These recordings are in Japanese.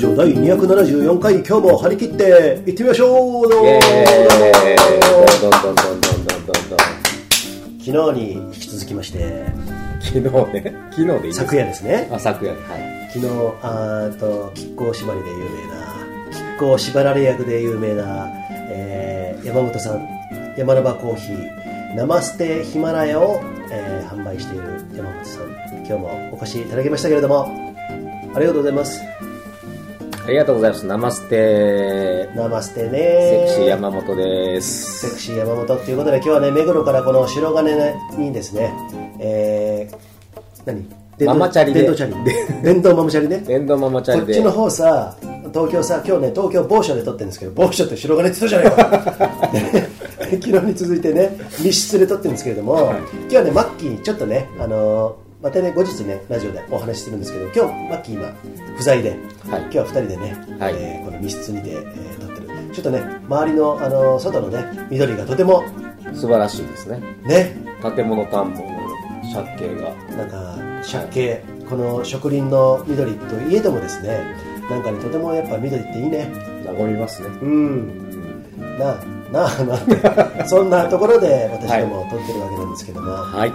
ジオ第274回今日も張り切っていってみましょう。どうもイエーイ。どんどんどんどんどんどんどん昨日に引き続きまして昨日ね？昨日でいいです。昨夜ですね。あ昨夜。はい。昨日あーと亀甲縛りで有名な亀甲縛られ役で有名な、えー山本さん山の場コーヒー生ステヒマラヤを、えー販売している山本さん。今日もお越しいただきましたけれどもありがとうございます。ありがとうございます。ナマステ。生ステね。セクシー山本です。セクシー山本っていうことで今日はね目黒からこの白金にですね。えー、何？電動ママチャリで。電動チャリ。電動ママチャリね。電動ママチャリで。こっちの方さ東京さ今日ね東京某所で撮ってるんですけど某所って白金って言ったじゃないか 昨日に続いてね密室で撮ってるんですけれども、今日はねマッキーちょっとねあのーまたね後日ねラジオでお話しするんですけど今日マッキー今不在で、はい。今日は2人でね、はい。えーこの密室にて、えー撮ってるちょっとね周りの、あのー外のね緑がとても素晴らしいですね。ね。建物田んぼの借景が。なんか借景この植林の緑といえどもですねなんかねとてもやっぱ緑っていいね。和みますね。うん。なあなあなあ。ってそんなところで私ども撮ってるわけなんですけども、はい。え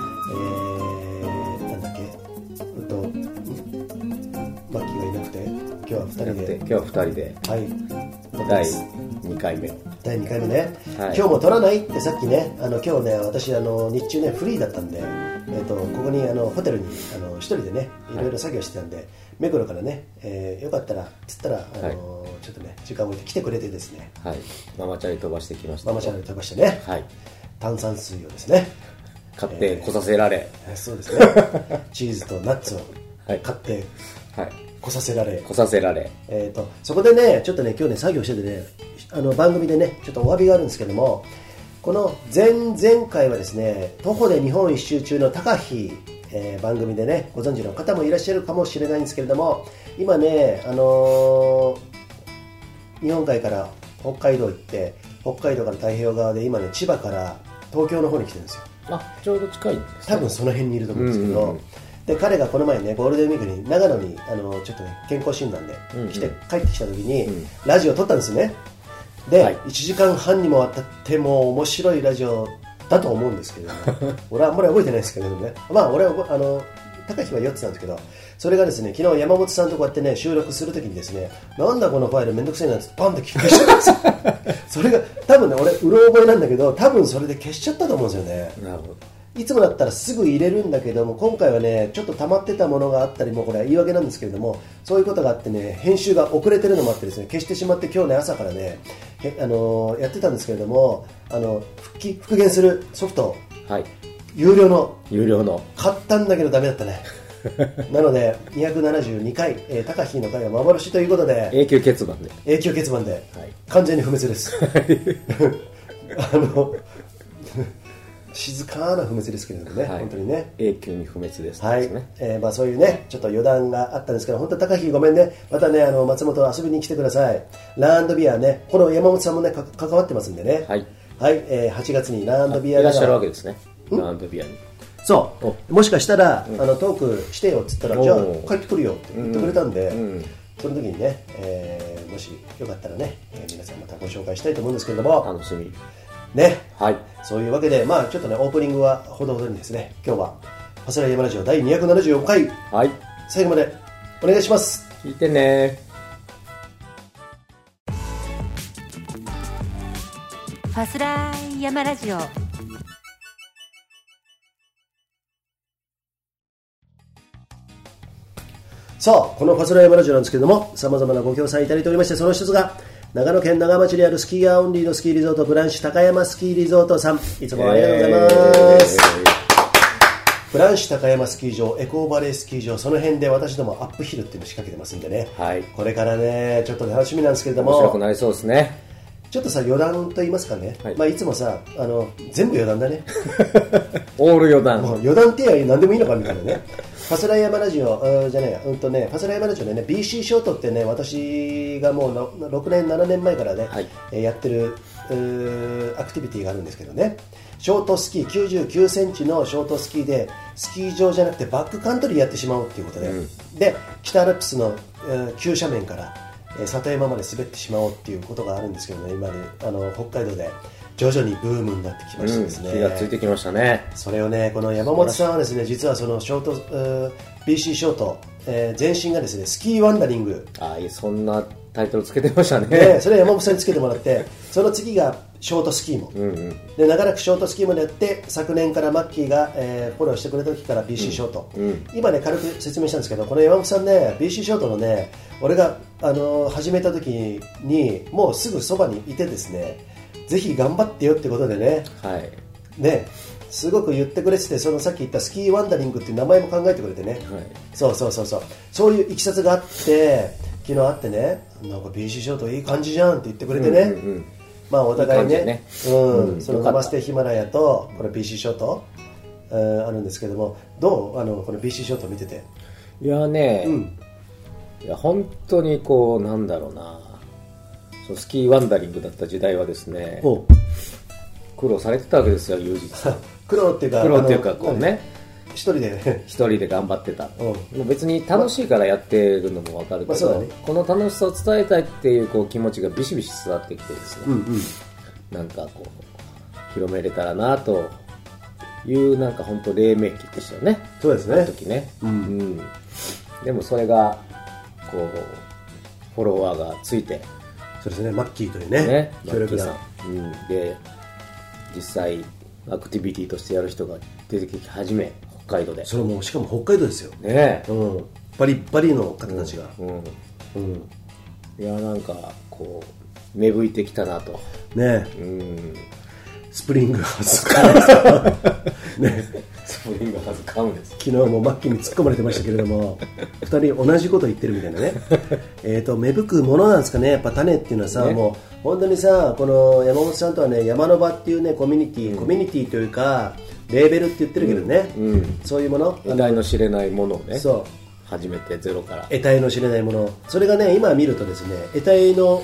は2人で。で。今日は2人で。はい。第す2回目。第2回目ね、はい。今日も撮らないってさっきねあの今日ね私あの日中ねフリーだったんで、えー、とここにあのホテルにあの一人でねい。ろいろ作業してたんで、目黒からね、えーよかったらっつったらあの、はい。ちょっとね時間を置いて来てくれてですね。はい。ママチャリ飛ばしてきました。ママチャンネル飛ばしてね、はい。炭酸水をですね。買って来させられ。えーそうですね。チーズとナッツをはい。買って。はい来させられ、来させられ。えー、とそこでねちょっとね今日ね作業しててねあの番組でねちょっとお詫びがあるんですけどもこの前々回はですね徒歩で日本一周中の高飛、えー番組でねご存知の方もいらっしゃるかもしれないんですけれども今ねあのー日本海から北海道行って北海道から太平洋側で今ね千葉から東京の方に来てるんですよ。あちょうど近いんですね。多分その辺にいると思うんですけど、うんうんうんで彼がこの前ねゴールデンウィークに長野にあのちょっとね健康診断でうんうん。来て、帰ってきた時に、うん。ラジオを撮ったんですよね。で、はい。1時間半にもわたってもう面白いラジオだと思うんですけど、俺はあんまり覚えてないですけどね。まあ俺はあの高木は酔ってたんですけどそれがですね昨日山本さんとこうやってね収録するときにですねなんだこのファイルめんどくせえなってバンって消しちゃったんですよ。それが多分ね俺うろ覚えなんだけど多分それで消しちゃったと思うんですよね。なるほどいつもだったらすぐ入れるんだけども今回はねちょっと溜まってたものがあったりもうこれは言い訳なんですけれどもそういうことがあってね編集が遅れてるのもあってですね消してしまって今日ね朝からねへあのーやってたんですけれどもあの復帰復元するソフトはい。有料の有料の。買ったんだけどダメだったね。なので272回、えー、高飛の回は幻ということで永久欠番で。永久欠番で、はい。完全に不滅です。あの静かな不滅ですけれどもね、はい。本当にね。永久に不滅です。はい、ね。えーまあ、そういうねちょっと余談があったんですけど本当高木ごめんね。またねあの松本遊びに来てください。ランドビアねこの山本さんもねか関わってますんでね。はい、はい。えー8月にランドビアいらっしゃるわけけですね。ランドビアに。そう。もしかしたら、あのトークしてよっつったらおじゃあー帰ってくるよって言ってくれたんで、うん。その時にね、えーもしよかったらね、えー皆さんまたご紹介したいと思うんですけれども。楽しみね。はい。そういうわけでまあちょっとねオープニングはほどほどにですね今日は「パスライヤマラジオ第274回。はい。最後までお願いします。聞いてね。ファスライヤマラジオ。さあこのパスライヤマラジオなんですけれどもさまざまなご協賛いただいておりましてその一つが長野県長町にあるスキーヤーオンリーのスキーリゾートブランシュ高山スキーリゾートさん。いつもありがとうございます、ブランシュ高山スキー場エコーバレースキー場その辺で私どもアップヒルっていうのを仕掛けてますんでね、はい。これからねちょっと楽しみなんですけれど面白くもなりそうですね。ちょっとさ余談と言いますかね、はい。いまあ、いつもさあの全部余談だね。オール余談。余談って言えば何でもいいのかみたいなねファスライヤマラジオうんじゃねえや。うんとねファスライヤマラジオでね BC ショートってね私がもうの6年7年前からね、はい。えーやってるアクティビティがあるんですけどね。ショートスキー9 9センチのショートスキーでスキー場じゃなくてバックカントリーやってしまおうっていうことで、うん。で北アルプスの、えー急斜面から、えー里山まで滑ってしまおうっていうことがあるんですけどね今ねあの北海道で徐々にブームになってきましてですね、気がついてきましたね。それをねこの山本さんはですね実はそのショート、えー BC ショート、えー前身がですねスキーワンダリングああ、そんなタイトルつけてましたね。でそれ山本さんにつけてもらってその次がショートスキーも、うんうん。で長らくショートスキーもやって昨年からマッキーが、えーフォローしてくれた時から BC ショート、うん今ね軽く説明したんですけどこの山本さんね BC ショートのね俺が、あのー始めた時にもうすぐそばにいてですねぜひ頑張ってよってことでね。はい。ね。すごく言ってくれててそのさっき言ったスキーワンダリングっていう名前も考えてくれてね、はい。そうそうそうそう。そういういきさつがあって昨日会ってねなんか BC ショートいい感じじゃんって言ってくれてね、うんうんうん。まあお互いね。いい感うん。うん。そのナマステヒマラヤとこの BC ショート、えーあるんですけども。どう？あのこの BC ショート見てて。いやね、うん。いや本当にこうなんだろうなそうスキーワンダリングだった時代はですねお苦労されてたわけですよ友人 苦労っていうか苦労っていうかこうね。一人で 一人で頑張ってた、別に楽しいからやってるのも分かるけど、まあね。この楽しさを伝えたいっていうこう気持ちがビシビシ伝わってきてですね、うんうん。なんかこう広めれたらなというなんか本当黎明期でしたよね。そうですね。時ね、うん。うん。でもそれがこうフォロワーがついてそうですね。マッキーというねね。強力な。マッキーさん、うん、で実際アクティビティとしてやる人が出てき始め北海道で。それもしかも北海道ですよ、ね。えうん、バリッバリの方たちが、うん。うん。いやなんかこう芽吹いてきたなと。ね。うん。スプリングハウス ね。スプリンです。昨日もマッキーに突っ込まれてましたけれども2人同じこと言ってるみたいなね。えと芽吹くものなんですかね。やっぱ種っていうのはさ、ね。もう本当にさこの山本さんとはね山の場っていうねコミュニティ、コミュニティというかレーベルって言ってるけどね、うん。そういうもの。得体の知れないものをねそう。初めてゼロから。得体の知れないもの。それがね今見るとですね得体の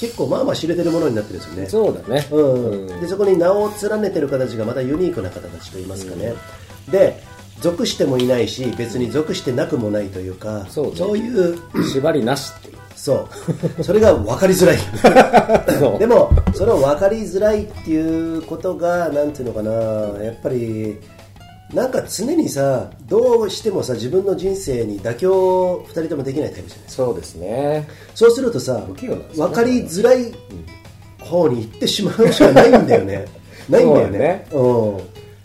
結構まあまあ知れてるものになってるんですよね。そうだね。うん。うん。でそこに名を連ねてる形がまたユニークな方たちといいますかね、で属してもいないし別に属してなくもないというかそうね。いう縛りなしっていう。そう。それが分かりづらい。そう。でもそれを分かりづらいっていうことがなんていうのかなやっぱりなんか常にさどうしてもさ自分の人生に妥協2人ともできないタイプじゃない？そうですね。そうするとさ分かりづらい方に行ってしまうしかないんだよね。ないんだよね。うん、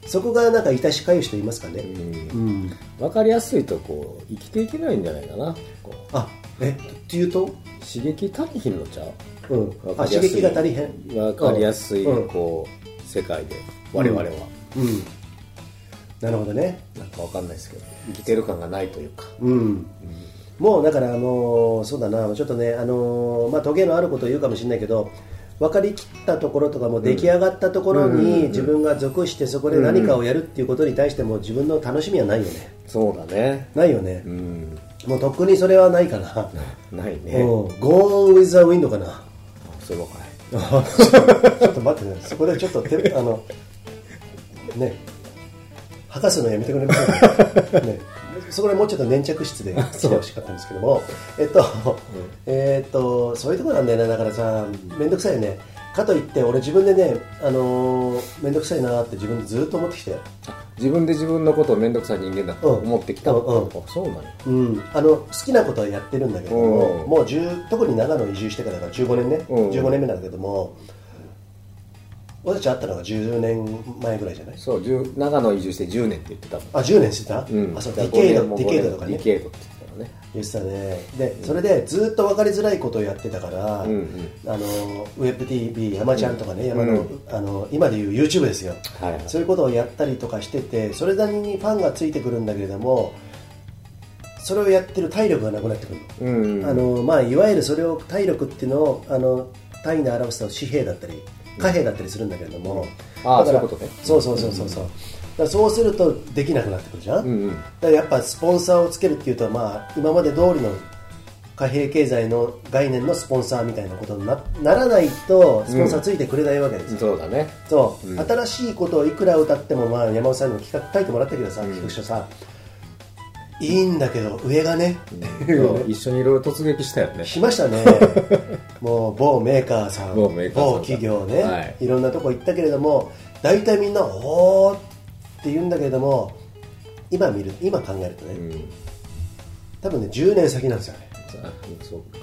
そこがなんかいたしかゆしと言いますかね。うん、分かりやすいとこう生きていけないんじゃないかな。あえっていうと？刺激足りひんのちゃう？うん。あ刺激が足りへん？分かりやすいうん。こう世界で我々は。うん。なるほどね。なんか分かんないですけど生きてる感がないというか。うん、もうだからもうそうだな。ちょっとねあのーまあトゲのあることを言うかもしれないけど分かりきったところとかも出来上がったところに自分が属してそこで何かをやるっていうことに対しても自分の楽しみはないよね。そうだね。ないよね。う、ん。もうとっくにそれはないかな、ないね。う。ん、Gone with the wind かな。そかい。ちょっと待ってね。そこでちょっとてあのね。吐かすのやめてくれませんか、ね、そこでもうちょっと粘着質で来てほしかったんですけども。えっと、えっとそういうところなんだよね。だからさ面倒くさいよね。かといって俺自分でねあのー、面倒くさいなって自分でずっと思ってきて自分で自分のことを面倒くさい人間だと思ってきた、うんうん。あそうなんや。うん、あの好きなことはやってるんだけれども、うん。もう10特に長野移住してからだから15年ね、うん。15年目なんだけども俺たち会ったのが10年前ぐらいじゃない？そう10長野移住して10年って言ってたもん。あ10年してた、うん。あそうディケイド5年もディケイドとかね。ディケイドって言ってたよね。言ってたね。でそれでずっと分かりづらいことをやってたから、うんうん。あのウェブ TV 山ちゃんとかね、山の,、うん。あの今でいう YouTube ですよ、はいはい。そういうことをやったりとかしててそれなりにファンがついてくるんだけれどもそれをやってる体力がなくなってくる。の、うん。あのまあ、いわゆるそれを体力っていうのをあの単位で表すと紙幣だったり貨幣だったりするんだけれども、ああそういうことね。そうそうそうそうそう。だそうするとできなくなってくるじゃん、うんうん。だからやっぱスポンサーをつけるっていうと、まあ、今まで通りの貨幣経済の概念のスポンサーみたいなことになならないとスポンサーついてくれないわけです。よ、そうだね。そう、うん。新しいことをいくら歌っても、まあ、山本さんにも企画書いてもらったけどさ、企画書さいいんだけど上がね、そう一緒にいろいろ突撃したよね。しましたね。もう某メーカーさん。某企業ね、はい。い、ろんなとこ行ったけれども大体みんな「おー」って言うんだけれども今見る今考えるとね、うん。多分ね10年先なんですよね。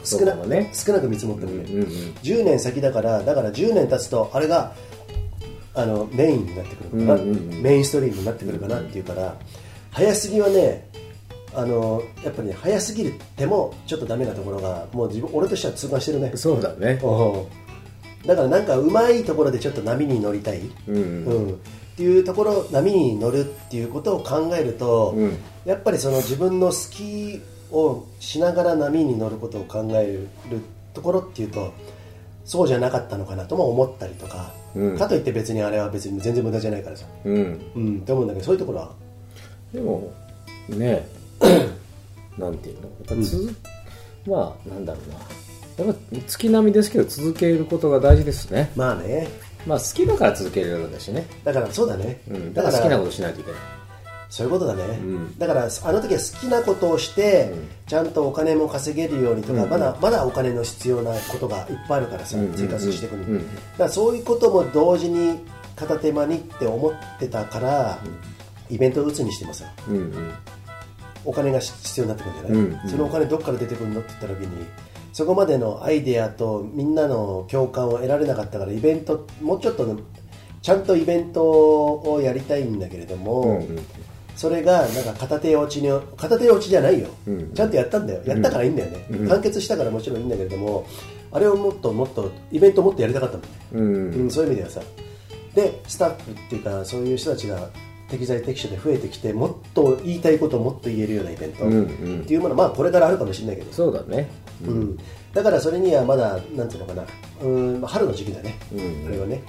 少な少なく見積もってもね、うんうん10年先だからだから10年経つとあれがあのメインになってくるのかな、うんうんうん。メインストリームになってくるかなっていうから早すぎはねあのやっぱりね早すぎるってもちょっとダメなところがもう自分俺としては痛感してるね。そうだね。う。んだからなんかうまいところでちょっと波に乗りたい、うんうん。うん。っていうところ波に乗るっていうことを考えると、うん。やっぱりその自分のスキーをしながら波に乗ることを考えるところっていうとそうじゃなかったのかなとも思ったりとか、うん。かといって別にあれは別に全然無駄じゃないからさ。うん。うん。って思うんだけどそういうところは？でもね なんていうの？やっぱ続、まあなんだろうな。やっぱ月並みですけど続けることが大事ですね。まあね。まあ好きだから続けれるんだしね、だからそうだね、うん、だから好きなことしないといけない。そういうことだね、ん。だからあの時は好きなことをして、うん。ちゃんとお金も稼げるようにとか、うん。まだまだお金の必要なことがいっぱいあるからさ、うん生活していくに、うんだからそういうことも同時に片手間にって思ってたから、イベントを打つに。してもさうんうんお金が必要になってくるんじゃない、うんうん。そのお金どっから出てくるのって言った時にそこまでのアイデアとみんなの共感を得られなかったからイベントもうちょっとねちゃんとイベントをやりたいんだけれども、うんうん。それがなんか片手落ちに片手落ちじゃないよ、うん。ちゃんとやったんだよ。やったからいいんだよね、うん。完結したからもちろんいいんだけれどもあれをもっともっとイベントをもっとやりたかったもんね、うん。うん、そういう意味ではさ。でスタッフっていうかそういう人たちが適材適所で増えてきてもっと言いたいことをもっと言えるようなイベントうんうん。っていうものはまあこれからあるかもしれないけど、そうだね。うん。だからそれにはまだなんていうのかな。うんまあ春の時期だね、うん。これはね。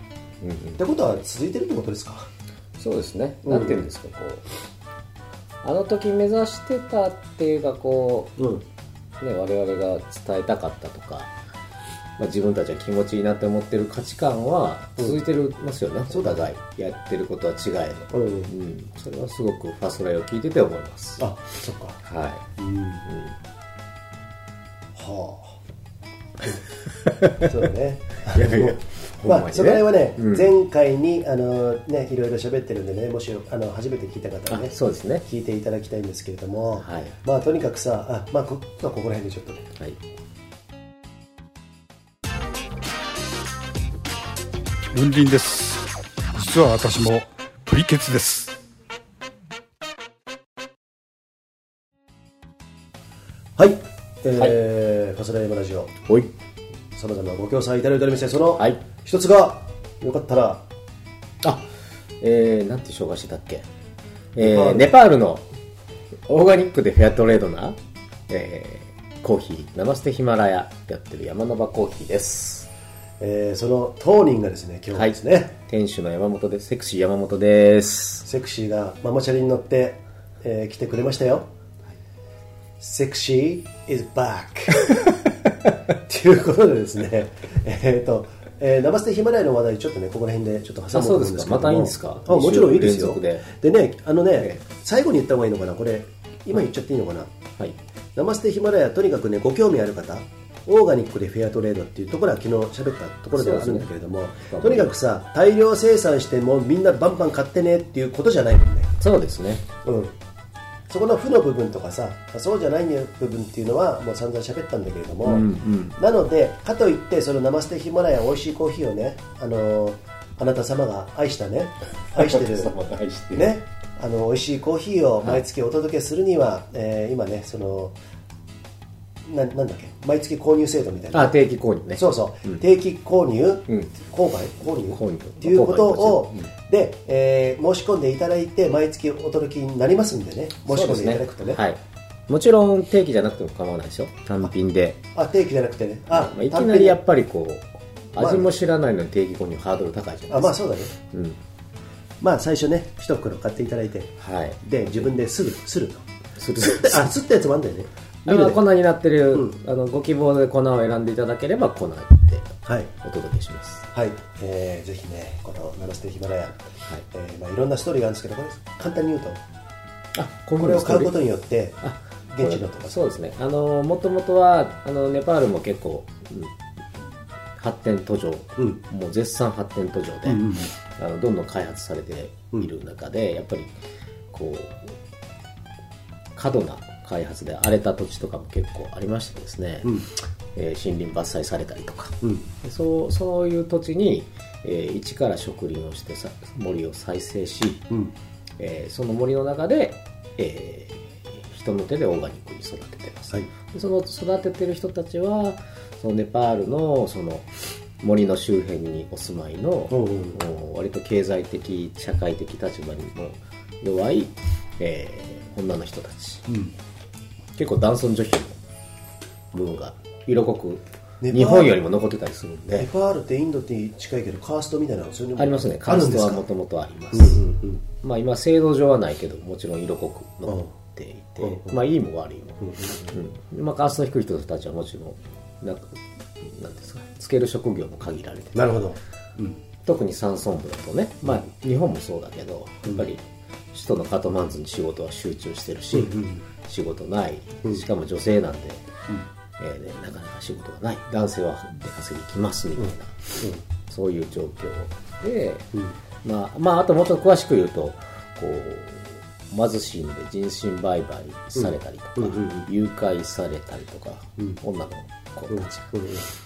うんうん。ってことは続いてるってことですか？そうですね、うん。なんていうんですかこう。あの時目指してたっていうかこうん。う、ね、我々が伝えたかったとか、まあ、自分たちは気持ちいいなって思ってる価値観は続いてるますよね、お互いやってることは違えど、うんうん、それはすごくファストライを聞いてて思います。あそっか。はうんい、うん。はあ。そうだね。いやいやほんまあ、その辺はね、うん。前回にあの、ね、いろいろ喋ってるんでねもしあの初めて聞いた方はねあそうですね。聞いていただきたいんですけれども、はい。まあ、とにかくさあ、まあ、こまあここら辺でちょっとね。はい文林です。実は私もプリケツです。はい、えーファスライブラジオ。おい。さまざまなご協賛いただいておりましてそのはい。一つがよかったらあえー、なんて紹介してたっけ、えー、ネパール。のオーガニックでフェアトレードな、えー、コーヒー。ナマステヒマラヤやってる山ノバコーヒーですえーその当人がですね今日はですね、店主の山本です。セクシー山本ですセクシーがママチャリに乗って、えー来てくれましたよ、セクシー is back っていうことでですねえっとえー、ナマステヒマラヤの話題ちょっとねここら辺でちょっと挟もうと思うんですけども。あそうですか。またいいんですか？あもちろんいいですよ。で。ねあのね、え。最後に言った方がいいのかな？これ今言っちゃっていいのかな、はい。ナマステヒマラヤとにかくねご興味ある方オーガニックでフェアトレードっていうところは昨日喋ったところではあるんだけれども、ね。とにかくさ大量生産してもうみんなバンバン買ってねっていうことじゃない。もんねそうですね。うん。そこの負の部分とかさそうじゃない部分っていうのはもう散々喋ったんだけれども、うんうん。なのでかといってそのナマステヒマラヤ美味しいコーヒーをねあのあなた様が愛したね 愛してる愛してる。ねあの美味しいコーヒーを毎月お届けするには、えー今ねそのななんだっけ？毎月購入制度みたいな。あ定期購入ね。そうそう、うん。定期購入、うん。購買？購入？購入。っていうことを、購買もで、えー申し込んでいただいて毎月お届けになりますんでね。申し込んでいただくとね。はい。もちろん定期じゃなくても構わないですよ単品で。あ定期じゃなくてね。あ、まあ、いきなりやっぱぱりこうまあ味も知らないのに定期購入ハードル高いじゃないですか。あまあそうだね。うん。まあ最初ね一袋買っていただいて。はい。で自分ですぐすると。する。あすったやつもあんだよねあまあ粉になってる、うん。あのご希望で粉を選んでいただければ粉ってはい。お届けします。はい、えーぜひねこの「ナマステヒマラヤ」はい。えーまあ、いろんなストーリーがあるんですけどこれ簡単に言うとあこれを買うことにによってあ現地のとかそうですね。あのもともとはあのネパールも結構、うん発展途上、うん。もう絶賛発展途上で、うんうんあのどんどん開発されている中で、やっぱりこう過度な開発で荒れた土地とかも結構ありましてですね、うん。えー森林伐採されたりとか、うん。でそうそういう土地に、えー一から植林をしてさ森を再生し、うん。えーその森の中で、えー人の手でオーガニックに育ててます、はい。でその育ててる人たちはそのネパールのその森の周辺にお住まいの、おうおう。もう割と経済的社会的立場にも弱い、えー女の人たち。うん結構男尊女卑の部分が色濃く日本よりも残ってたりするんネでパールってインドって近いけどカーストみたいなのそういうのもありますね。カーストはもともとあります、うんうんうんまあ今制度上はないけどもちろん色濃く残っていて、うんうんまあいいも悪いも、うんまあ、カーストの低い人たちはもちろんなんかなんですか？つける職業も限られてて。なるほど。うん。特に山村部だとね、まあ、日本もそうだけどやっぱり首都のカトマンズに仕事は集中してるし、仕事ない。しかも女性なんで、えーねなかなか仕事がない。男性は出稼ぎ行きますみたいな、そういう状況で、まあ、まああともうちょっと詳しく言うとこう貧しいんで人身売買されたりとか、誘拐されたりとか、女の子たちが、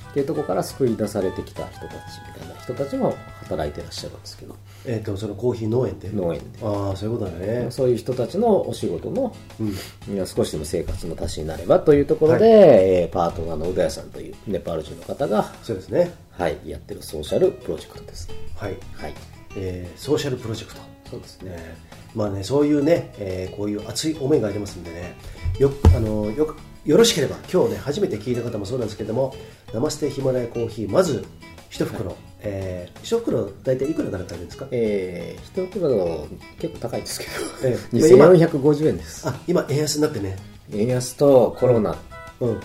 っていうところから救い出されてきた人たちみたいな人たちも働いてらっしゃるんですけど。えっとそのコーヒー農園で？農園で。ああそういうことだね。そういう人たちのお仕事の、うん。少しでも生活の足しになればというところで、えーパートナーのうだやさんというネパール人の方が、そうですね。はい、やってるソーシャルプロジェクトです。はい。はい、えーソーシャルプロジェクト。そうですね。ねまあねそういうね、えーこういう熱い思いがありますんでね。よあのよくよろしければ今日ね初めて聞いた方もそうなんですけども生ステヒマラヤコーヒーまず一袋、えー一袋大体いくらから買えるんですか？えー、一袋結構高いですけど、ええ2450 円です。あ今円安になってね。円安とコロナ、うん。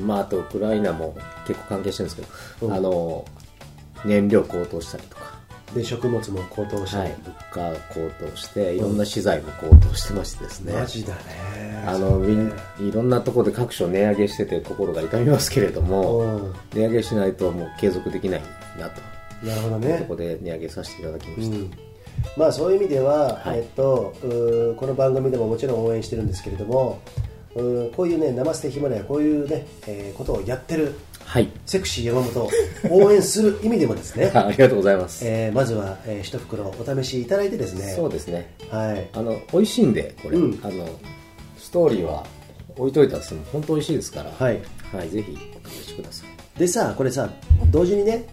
まあ、あとウクライナも結構関係してるんですけど、あの燃料高騰したりとか、で食物も高騰して、はい、物価高騰していろんな資材も高騰してましてですね、マジだね。あのみんいろんなところで各所値上げしてて心が痛みますけれども、うん。値上げしないともう継続できないなと。なるほどね。ころで値上げさせていただきました、うん。まあそういう意味では、はい。えっと、この番組でももちろん応援してるんですけれどもこういうね生捨てヒマラヤこういうね、えーことをやってるはい。セクシー山本を応援する意味でもですね、ありがとうございます、えーまずは、えー一袋お試しいただいてですね。そうですね。はい。あの美味しいんでこれ、うん。あのストーリーは置いといたら本当美味しいですから。はい。はい、ぜひお試しください。でさこれさ同時にね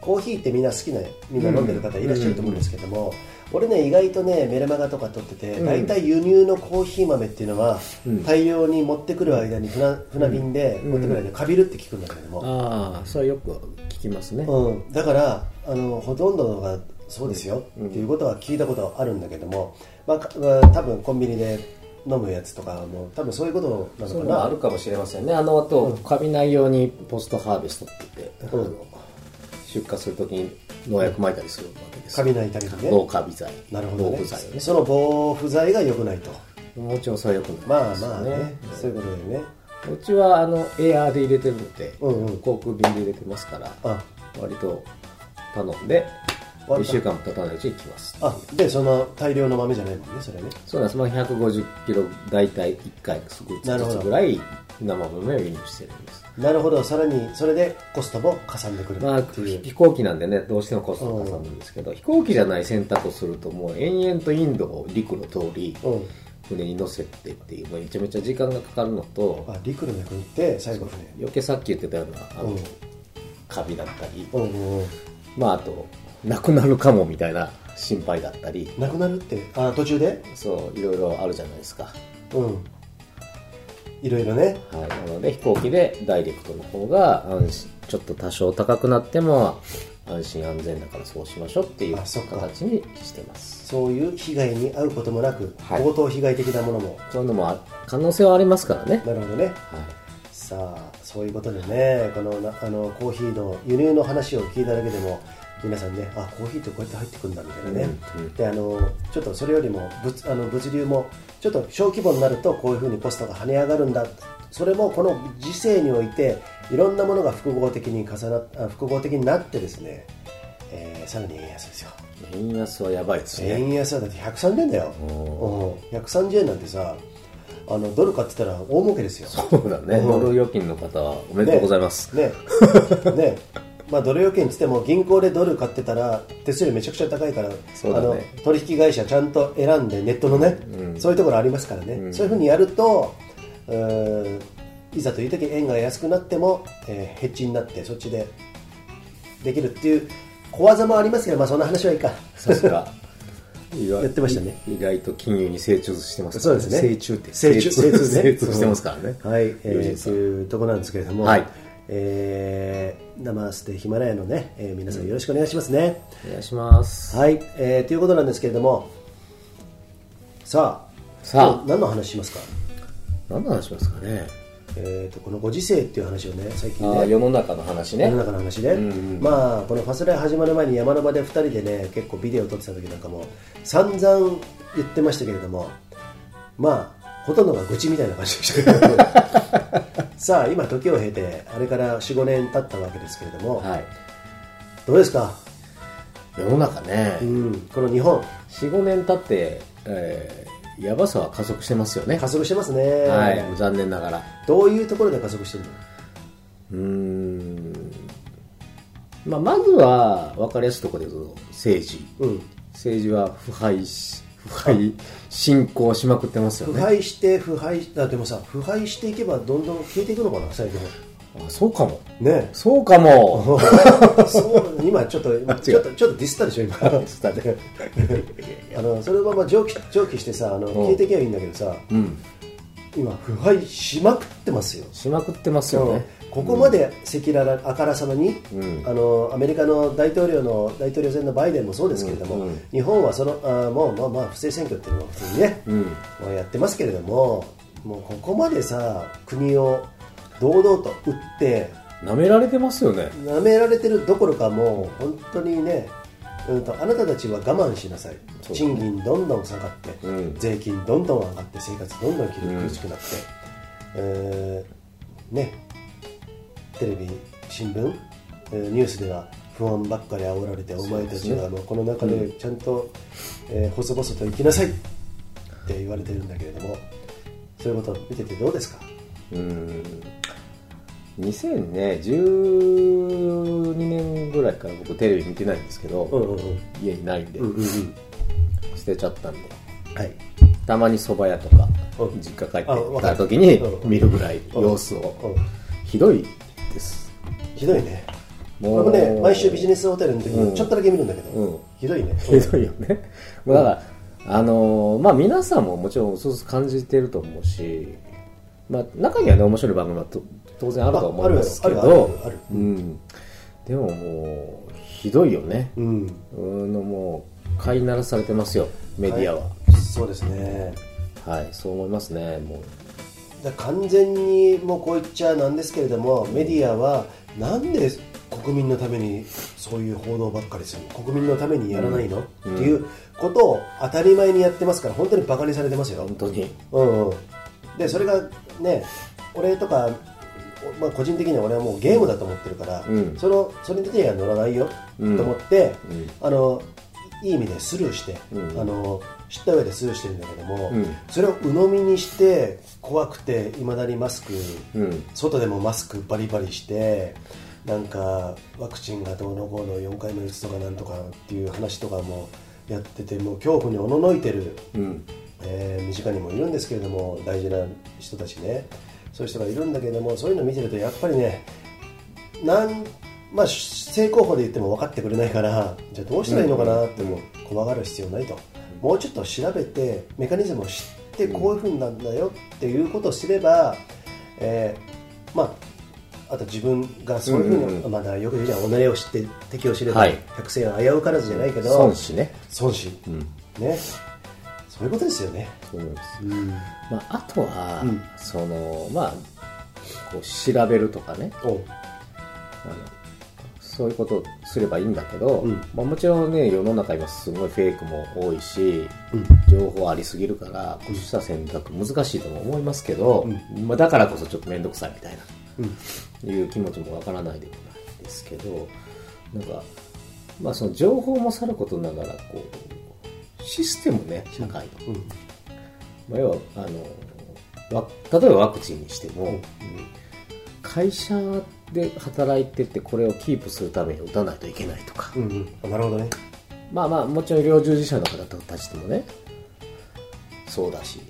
コーヒーってみんな好きなみんな飲んでる方いらっしゃると思うんですけども、俺ね意外とねメルマガとか取ってて、大体輸入のコーヒー豆っていうのは、大量に持ってくる間に船船便で持ってくる間にかびるって聞くんだけれども、ああそれよく聞きますね、うん、だからあのほとんどがそうですよ、っていうことは聞いたことはあるんだけども、まあか、多分コンビニで飲むやつとかも多分そういうことなそういうのかなあるかもしれませんね。あのあと、カビないようにポストハーベストって言って、出荷するときに農薬撒いたりするわけですカビないたりにね。防カビ剤なるほどね。防腐剤をね。その防腐剤が良くないと。もちろんそれはよくないまあまあね。そういうことでね。うちはあのエアーで入れてるので、うんうん。航空便で入れてますからあ。割と頼んで1割と週間も経たないうちに来ますあでその大量の豆じゃないもんねそれね。そうなんです、まあ、150キロ大体1回ずなるほどつぐらい生豆を輸入してるんですなるほど。さらにそれでコストもかさんでくるまあ、飛行機なんでねどうしてもコストがかさむんですけど、飛行機じゃない選択をするともう延々とインドを陸路通り、うん。船に乗せてっていうめちゃめちゃ時間がかかるのとあ陸路で行って最後船。余計さっき言ってたようなあの、うん。カビだったり、うんうんうん。まああとなくなるかもみたいな心配だったり。なくなるってあ途中で？そういろいろあるじゃないですか、うんいろいろね。はい、なので飛行機でダイレクトの方が安心ちょっと多少高くなっても安心安全だからそうしましょうっていう形にしてます。そういう被害に遭うこともなく、はい。強盗被害的なものも。そういうのもあ可能性はありますからね、なるほどね。はい、さあそういうことでねこのなあのコーヒーの輸入の話を聞いただけでも皆さんねあコーヒーってこうやって入ってくるんだみたいなね、うんうん。であのちょっとそれよりも物あの物流もちょっと小規模になるとこういうふうにコストが跳ね上がるんだ。それもこの時世においていろんなものが複合的に重な複合的になってですね、えーさらに円安ですよ。円安はやばいですね。円安はだって130円だよ、うん、130円なんてさあのドル買ってたら大儲けですよ。そうだね。うん。ドル預金の方はおめでとうございます、ね。ね まあドル預金っつっても銀行でドル買ってたら手数料めちゃくちゃ高いから、ね。の取引会社ちゃんと選んでネットのね、そういうところありますからね、そういうふうにやるといざという時円が安くなっても、えーヘッジになってそっちでできるっていう小技もありますけど、まあ、そんな話はいいか。さすが。やってましたね。意外と金融に精通してますそうですね。精通って。精通精通ね。精通してますからね。はい、えー、というところなんですけれども、はいえー、生ステヒマラヤのね、えー皆さんよろしくお願いしますね、お願いします。はい、えー、ということなんですけれどもさあさあ。何の話しますか、何の話しますかね。えー、とこのご時世っていう話をね最近ね。世の中の話ね。世の中の話で、うんうんまあこのファスライ始まる前に山の場で2人でね結構ビデオ撮ってた時なんかも散々言ってましたけれどもまあほとんどが愚痴みたいな感じでしたけどさあ今時を経てあれから45年経ったわけですけれども、はい。どうですか、世の中ね。うん、この日本。45年経って、えー、やばさは加速してますよね。加速してますね、はい残念ながら。どういうところで加速してるの？うーん。まあ、まずは分かりやすいところで言うと政治。うん。政治は腐敗し腐敗進行しまくってますよね。腐敗して腐敗あでもさ腐敗していけばどんどん消えていくのかな最近あそうかも。ね。そうかも。そう今ちょっと 今ちょっとちょっとディスったでしょ今。スタで あのそれはまあ蒸気蒸気してさあの消えていけばいいんだけどさうん。今腐敗しまくってますよ。しまくってますよねここまで赤裸々あからさまに、うん。あのアメリカの大統領の大統領選のバイデンもそうですけれども、うんうん。日本はそのあもうまあまあ不正選挙っていうのは普通にね、うん。まあやってますけれどももうここまでさ国を堂々と打ってなめられてますよね。舐められてるどころかもう本当にね、うん、とあなたたちは我慢しなさい。賃金どんどん下がって、うん。税金どんどん上がって生活どんどん厳しくなって、えーねテレビ新聞、えーニュースでは不安ばっかり煽られてお前たちはもうこの中でちゃんと、えー細々と生きなさいって言われてるんだけれどもそういうことを見ててどうですか？うん。2012年ぐらいから僕テレビ見てないんですけど、うんうんうん。家にないんで、うんうんうん。捨てちゃったんで。はい。たまに蕎麦屋とかうん。実家帰ってた時にうん見るぐらいうん。様子を。うん。ひどいです。ひどいね。もう。僕ね毎週ビジネスホテルの時うん。にちょっとだけ見るんだけど、うん。ひどいね。ひどいよね。もうだからあのーまあ皆さんももちろんそう感じてると思うしまあ中にはね面白い番組はと当然あるとは思いますけああるあるどあるある。うん。でももうひどいよね。うん。うんのもう飼いならされてますよメディアは。そうですね。はい、そう思いますねもうだ完全にもうこう言っちゃなんですけれどもメディアはなんで国民のためにそういう報道ばっかりするの？国民のためにやらないの、っていうことを当たり前にやってますから本当にバカにされてますよ。本当に。うんうん、でそれがね俺とか、まあ、個人的には俺はもうゲームだと思ってるから、うん。そのそれには乗らないよ、うんと思って、うん。あのいい意味でスルーして、うん。あの知った上でスルーしてるんだけども、うん。それを鵜呑みにして怖くていまだにマスク、うん。外でもマスクバリバリしてなんかワクチンがどうのこうの4回目打つとかなんとかっていう話とかもやっててもう恐怖におののいてるうん。えー身近にもいるんですけれども大事な人たちね。そういう人がいるんだけれどもそういうのを見てるとやっぱりねなん、まあ、正攻法で言っても分かってくれないからじゃあどうしたらいいのかなっても怖がる必要ないともうちょっと調べてメカニズムを知ってこういうふうになんだよっていうことをすれば、えーまああと自分がそういうふうに、うんうんうん。まだよく言うじゃん己を知って敵を知ればはい。百戦は危うからずじゃないけど損しね。損し、うん。ね。そういうことですよね。そう思います。うん。まあ、あとは、うん。そのまあこう調べるとかね。おあのそういうことをすればいいんだけど、うん。まあ、もちろんね世の中今すごいフェイクも多いし、うん。情報ありすぎるからこうした選択難しいとも思いますけど、まあ、だからこそちょっと面倒くさいみたいな、いう気持ちもわからないでもないですけどなんか、まあ、その情報もさることながらこうシステムね社会の、まあ、要はあのわ例えばワクチンにしても、うん。会社で働いててこれをキープするために打たないといけないとか、うんうん。なるほどね。まあまあもちろん医療従事者の方たちでもねそうだし。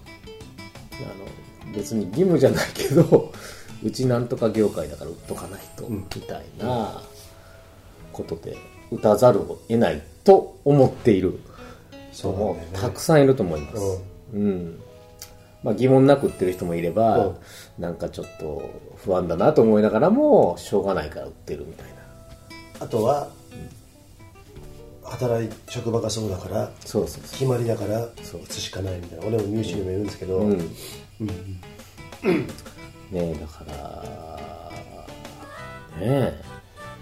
あの別に義務じゃないけどうちなんとか業界だから打っとかないと、みたいなことで打たざるを得ないと思っている人もたくさんいると思います、うんまあ、疑問なく打ってる人もいれば、うん。なんかちょっと不安だなと思いながらもしょうがないから打ってるみたいな。あとは働い職場がそうだからそうそうそう。決まりだからそう。打つしかないみたいな。俺も入試にもいるんですけど、うん。ねえだからねえ。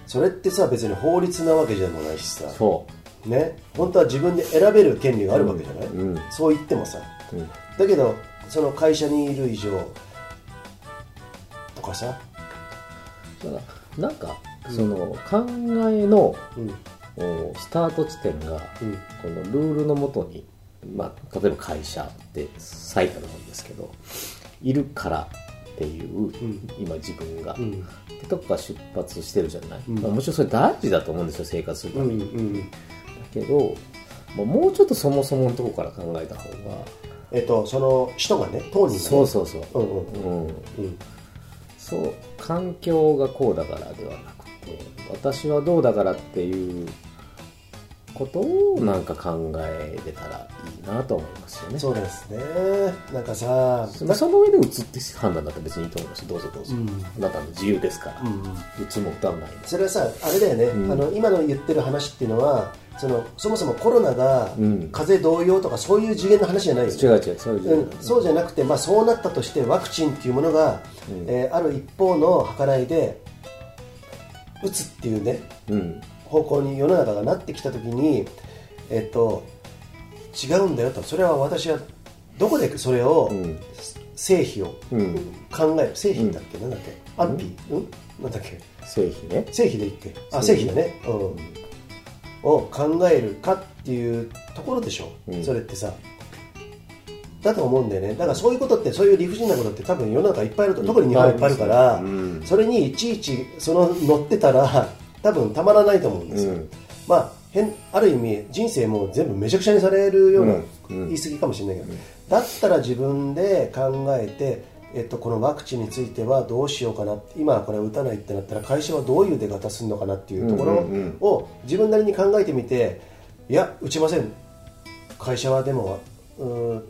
それってさ別に法律なわけでもないしさ。そね。本当は自分で選べる権利があるわけじゃない、うん。そう言ってもさ。う、うん、だけどその会社にいる以上とかさ、だからなんかその考えのうん。おスタート地点がうん。このルールのもとに、まあ、例えば会社って最たるもんですけどいるからっていう、今自分が、ん。ってとこから出発してるじゃない、ん。まあ、もちろんそれ大事だと思うんですよ生活するたうんめに、うん。だけど、まあ、もうちょっとそもそものとこから考えた方がえっとその人がね当人がね。そうそうそう、うんうんうん、うん。そう環境がこうだからではなくて私はどうだからっていうことをなんか考えれたらいいなと思いますよね。そうですね。なんかさそその上で打つって判断だったら別にいいと思いますどうぞどうぞ、うんあなたの自由ですから、うんうん。打つも打たないもそれはさあれだよね、うん。あの今の言ってる話っていうのはそのそもそもコロナがうん。風邪同様とかそういう次元の話じゃないよね。違う違うそういう自由うん、そうじゃなくて、まあ、そうなったとしてワクチンっていうものが、うん。えーある一方の計らいで打つっていうねうん。方向に世の中がなってきた時に、えっと、違うんだよと。それは私はどこでそれを、うん。成否をうん。考える。成否だっけ、なんだっけ？安否？うん？なんだっけ？製品ね。成否でいいっけあ成否成否だねうんを考えるかっていうところでしょ、うん。それってさ。だと思うんだよね。だからそういうことってそういう理不尽なことって多分世の中いっぱいあると特に日本はいっぱいあるから、うん。それにいちいちその乗ってたら 多分たまらないと思うんですよ、うん。まあ変ある意味人生も全部めちゃくちゃにされるような、言い過ぎかもしれないけど、だったら自分で考えて、えっと、このワクチンについてはどうしようかな。今はこれ打たないってなったら会社はどういう出方するのかなっていうところを自分なりに考えてみていや打ちません。会社はでもうーん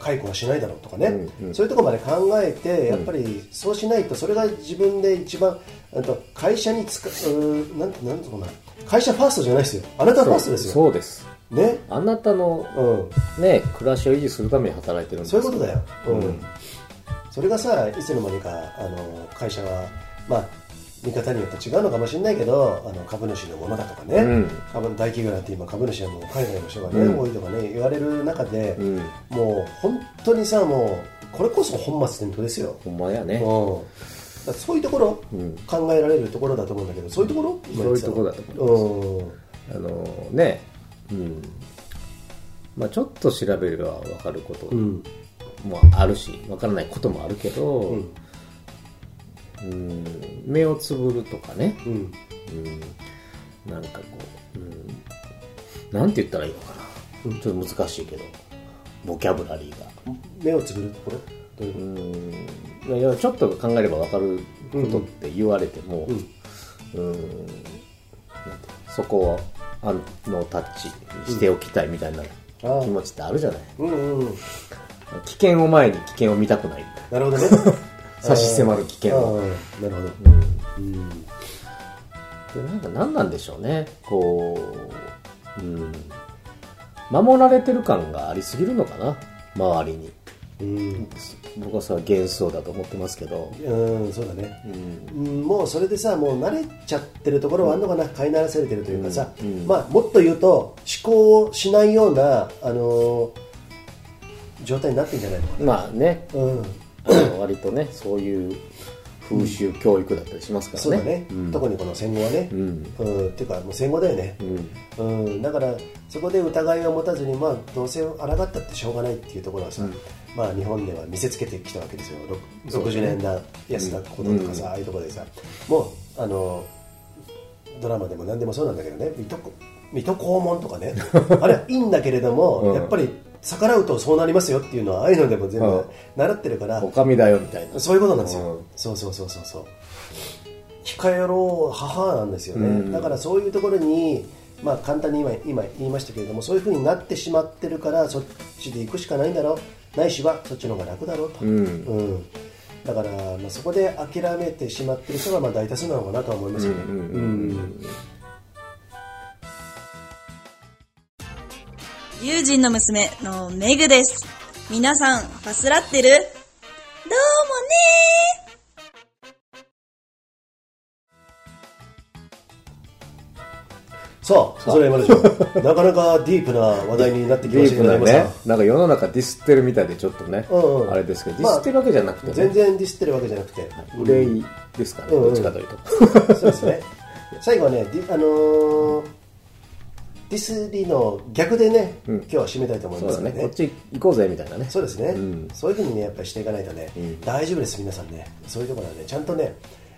解雇はしないだろうとかね、うんうん。そういうところまで考えてやっぱりそうしないとそれが自分で一番あと会社に使うなんなんとかな。会社ファーストじゃないですよ。あなたファーストですよ。そうです。ね。あなたのうん。ね暮らしを維持するために働いてるんですそういうことだよ、うん。うんそれがさいつの間にかあの会社はまあ見方によって違うのかもしれないけどあの株主のものだとかね、うん。株大企業なんて今株主はもう海外の人がね、うん。多いとかね言われる中で、うん。もう本当にさもうこれこそ本末転倒ですよ、ほんまやね。そういうところ、うん。考えられるところだと思うんだけどそういうところ？そういうところだと思うん。あのね。うん。まあちょっと調べれば分かることうんもあるし分からないこともあるけど、うんうん目をつぶるとかね、うん。うん、なんかこう、うん、なんて言ったらいいのかな、ちょっと難しいけど。ボキャブラリーが。目をつぶるところ？どうん。いやちょっと考えれば分かることって言われても、うん。なんてそこをあのタッチしておきたいみたいな気持ちってあるじゃない、うんうんうん危険を前に危険を見たくないな。るほどね。差し迫る危険を。あーなるほど。うん。でなんか何なんでしょうね。こう、うん、守られてる感がありすぎるのかな。周りに。うん。僕はそれは幻想だと思ってますけど。うんそうだね、うん。もうそれでさもう慣れちゃってるところはあるのかな、飼いならされてるというかさ、まあ、もっと言うと思考をしないような、あのー状態になってんじゃないのかまあね。な、うん、割とねそういう風習教育だったりしますからね。そうだね、特にこの戦後はね、うん。っていうかもう戦後だよね、うん。だからそこで疑いを持たずに、まあ、どうせ抗ったってしょうがないっていうところはさ、まあ、日本では見せつけてきたわけですよ。ろ60年代安田こととかさ、ああいうところでさもうあのドラマでも何でもそうなんだけどね。水戸水戸黄門とかね。あれはいいんだけれども、うん。やっぱり逆らうとそうなりますよっていうのはああいうのでも全うん。部習ってるから、おかみだよみたいな。そういうことなんですよ、うん。そうそうそうそう。そう控えろ母なんですよね、うん。だからそういうところにまあ簡単に今今言いましたけれどもそういうふうになってしまってるからそっちで行くしかないんだろう。ないしはそっちの方が楽だろうと、うん。うん。だから、まあ、そこで諦めてしまってる人がまあ大多数なのかなとは思いますよね、うんうんうん友人の娘のメグです。皆さん、ファスラってる？どうもねさあそれまでしょうなかなかディープな話題になってきまディーしたねなんか世の中ディスってるみたいでちょっとね、うんうん。あれですけどデまあィスってるわけじゃなくてね、全然ディスってるわけじゃなくて、憂いですからね、うんうん。どっちかというと。そうですね。最後はね、あのーディスリの逆でね、うん。今日は締めたいと思います。のでだね。こっち行こうぜみたいなね。そうですね、うん。そういうふうにね、やっぱりしていかないとね、ん。大丈夫です、皆さんね、そういうところはね、ちゃんとね、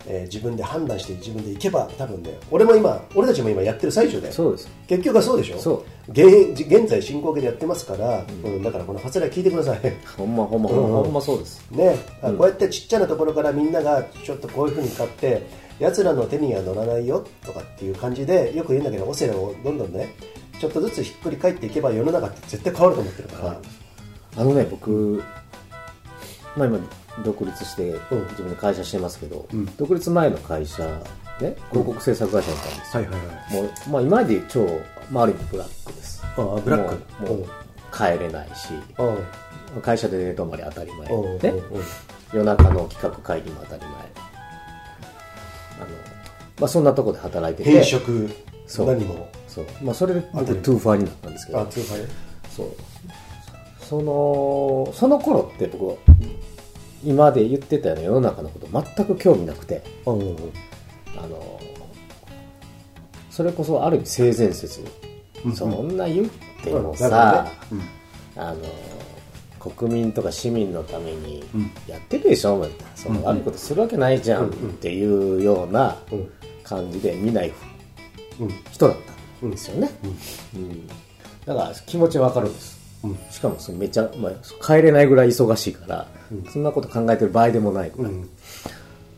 えー自分で判断して自分で行けば、多分ね、俺も今、俺たちも今やってる最中で、そうです。結局はそうでしょ、そう。現現在進行形でやってますから、うん。だからこのファスライ聞いてください。ほんまほんまほんま、ほんまそうです。ね、あこうやってちっちゃなところからみんながちょっとこういうふうに買って奴らの手には乗らないよとかっていう感じでよく言うんだけどオセロをどんどんねちょっとずつひっくり返っていけば世の中って絶対変わると思ってるから、あのね僕、まあ、今独立して自分で会社してますけど、ん。独立前の会社ね広告制作会社だったんですよ、はいはいはい。もう、まあ、今まで超、まあ、ある意味ブラックです。ああブラック。もう帰れないしうん。会社で寝泊まり当たり前うんうんねうん。夜中の企画会議も当たり前まあ、そんなとこで働いてて。変色そう。何も。そう、まあ、それで僕トゥーファーになったんですけど。あ通販ねそう。そのその頃って僕は今まで言ってたような世の中のこと全く興味なくて。うんうんうん。あのそれこそある意味性善説、そんな言ってもさ、うんね。あの国民とか市民のためにやってるでしょ、その悪いことするわけないじゃん。っていうようなうん感じで見ないうん。人だったんですよね、うん。だから気持ちはわかるんです、うん。しかもそのめっちゃ、まあ、帰れないぐらい忙しいから、そんなこと考えてる場合でもないぐらい、うん。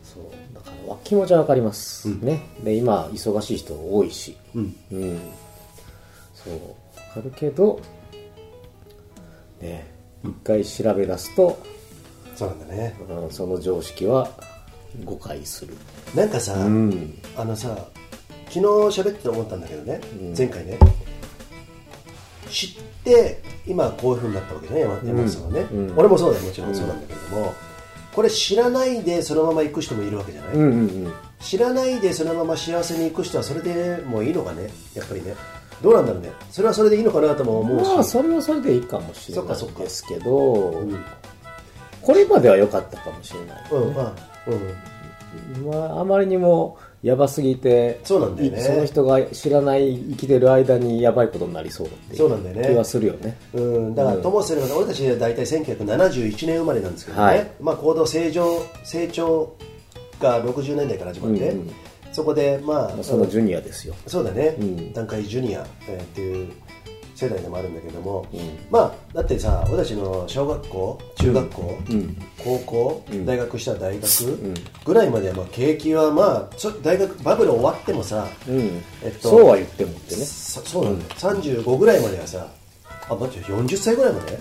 そう。だからわ気持ちはわかります、ね。で今忙しい人多いし。うん。うん。そう。わかるけどね。一回調べ出すと、そうなんだね。うん、その常識は誤解するなんかさ、うん。あのさ昨日喋ってて思ったんだけどね、前回ね。知って今こういうふうになったわけね山山本さんはね、うん。俺もそうだよもちろんそうなんだけれども、これ知らないでそのまま行く人もいるわけじゃない、うんうんうん。知らないでそのまま幸せに行く人はそれでもういいのかねやっぱりね。どうなんだろうね。それはそれでいいのかなとも思うし、まあそれはそれでいいかもしれないですけど。うんこれまでは良かったかもしれない、うんあうんまあ、あまりにもやばすぎてそうなんだよね。いその人が知らない生きてる間にやばいことになりそうっていそうなんだよね。気はするよね。うん、だからともすれば俺たちは大体1971年生まれなんですけどね、はい。まあ、高度成長成長が60年代から始まって、うんうん。そこでまあ、まあそのジュニアですよ。そうだね、うん。段階ジュニア、えーっていう世代でもあるんだけども、うん。まあだってさ俺たちの小学校中学校、うん。高校、ん。大学したら大学ん。ぐらいまではまあ景気はまあそ大学バブル終わってもさ、うん。えっとそうは言ってもってね。そそうなんだよ、35ぐらいまではさあ待って40歳ぐらいまで、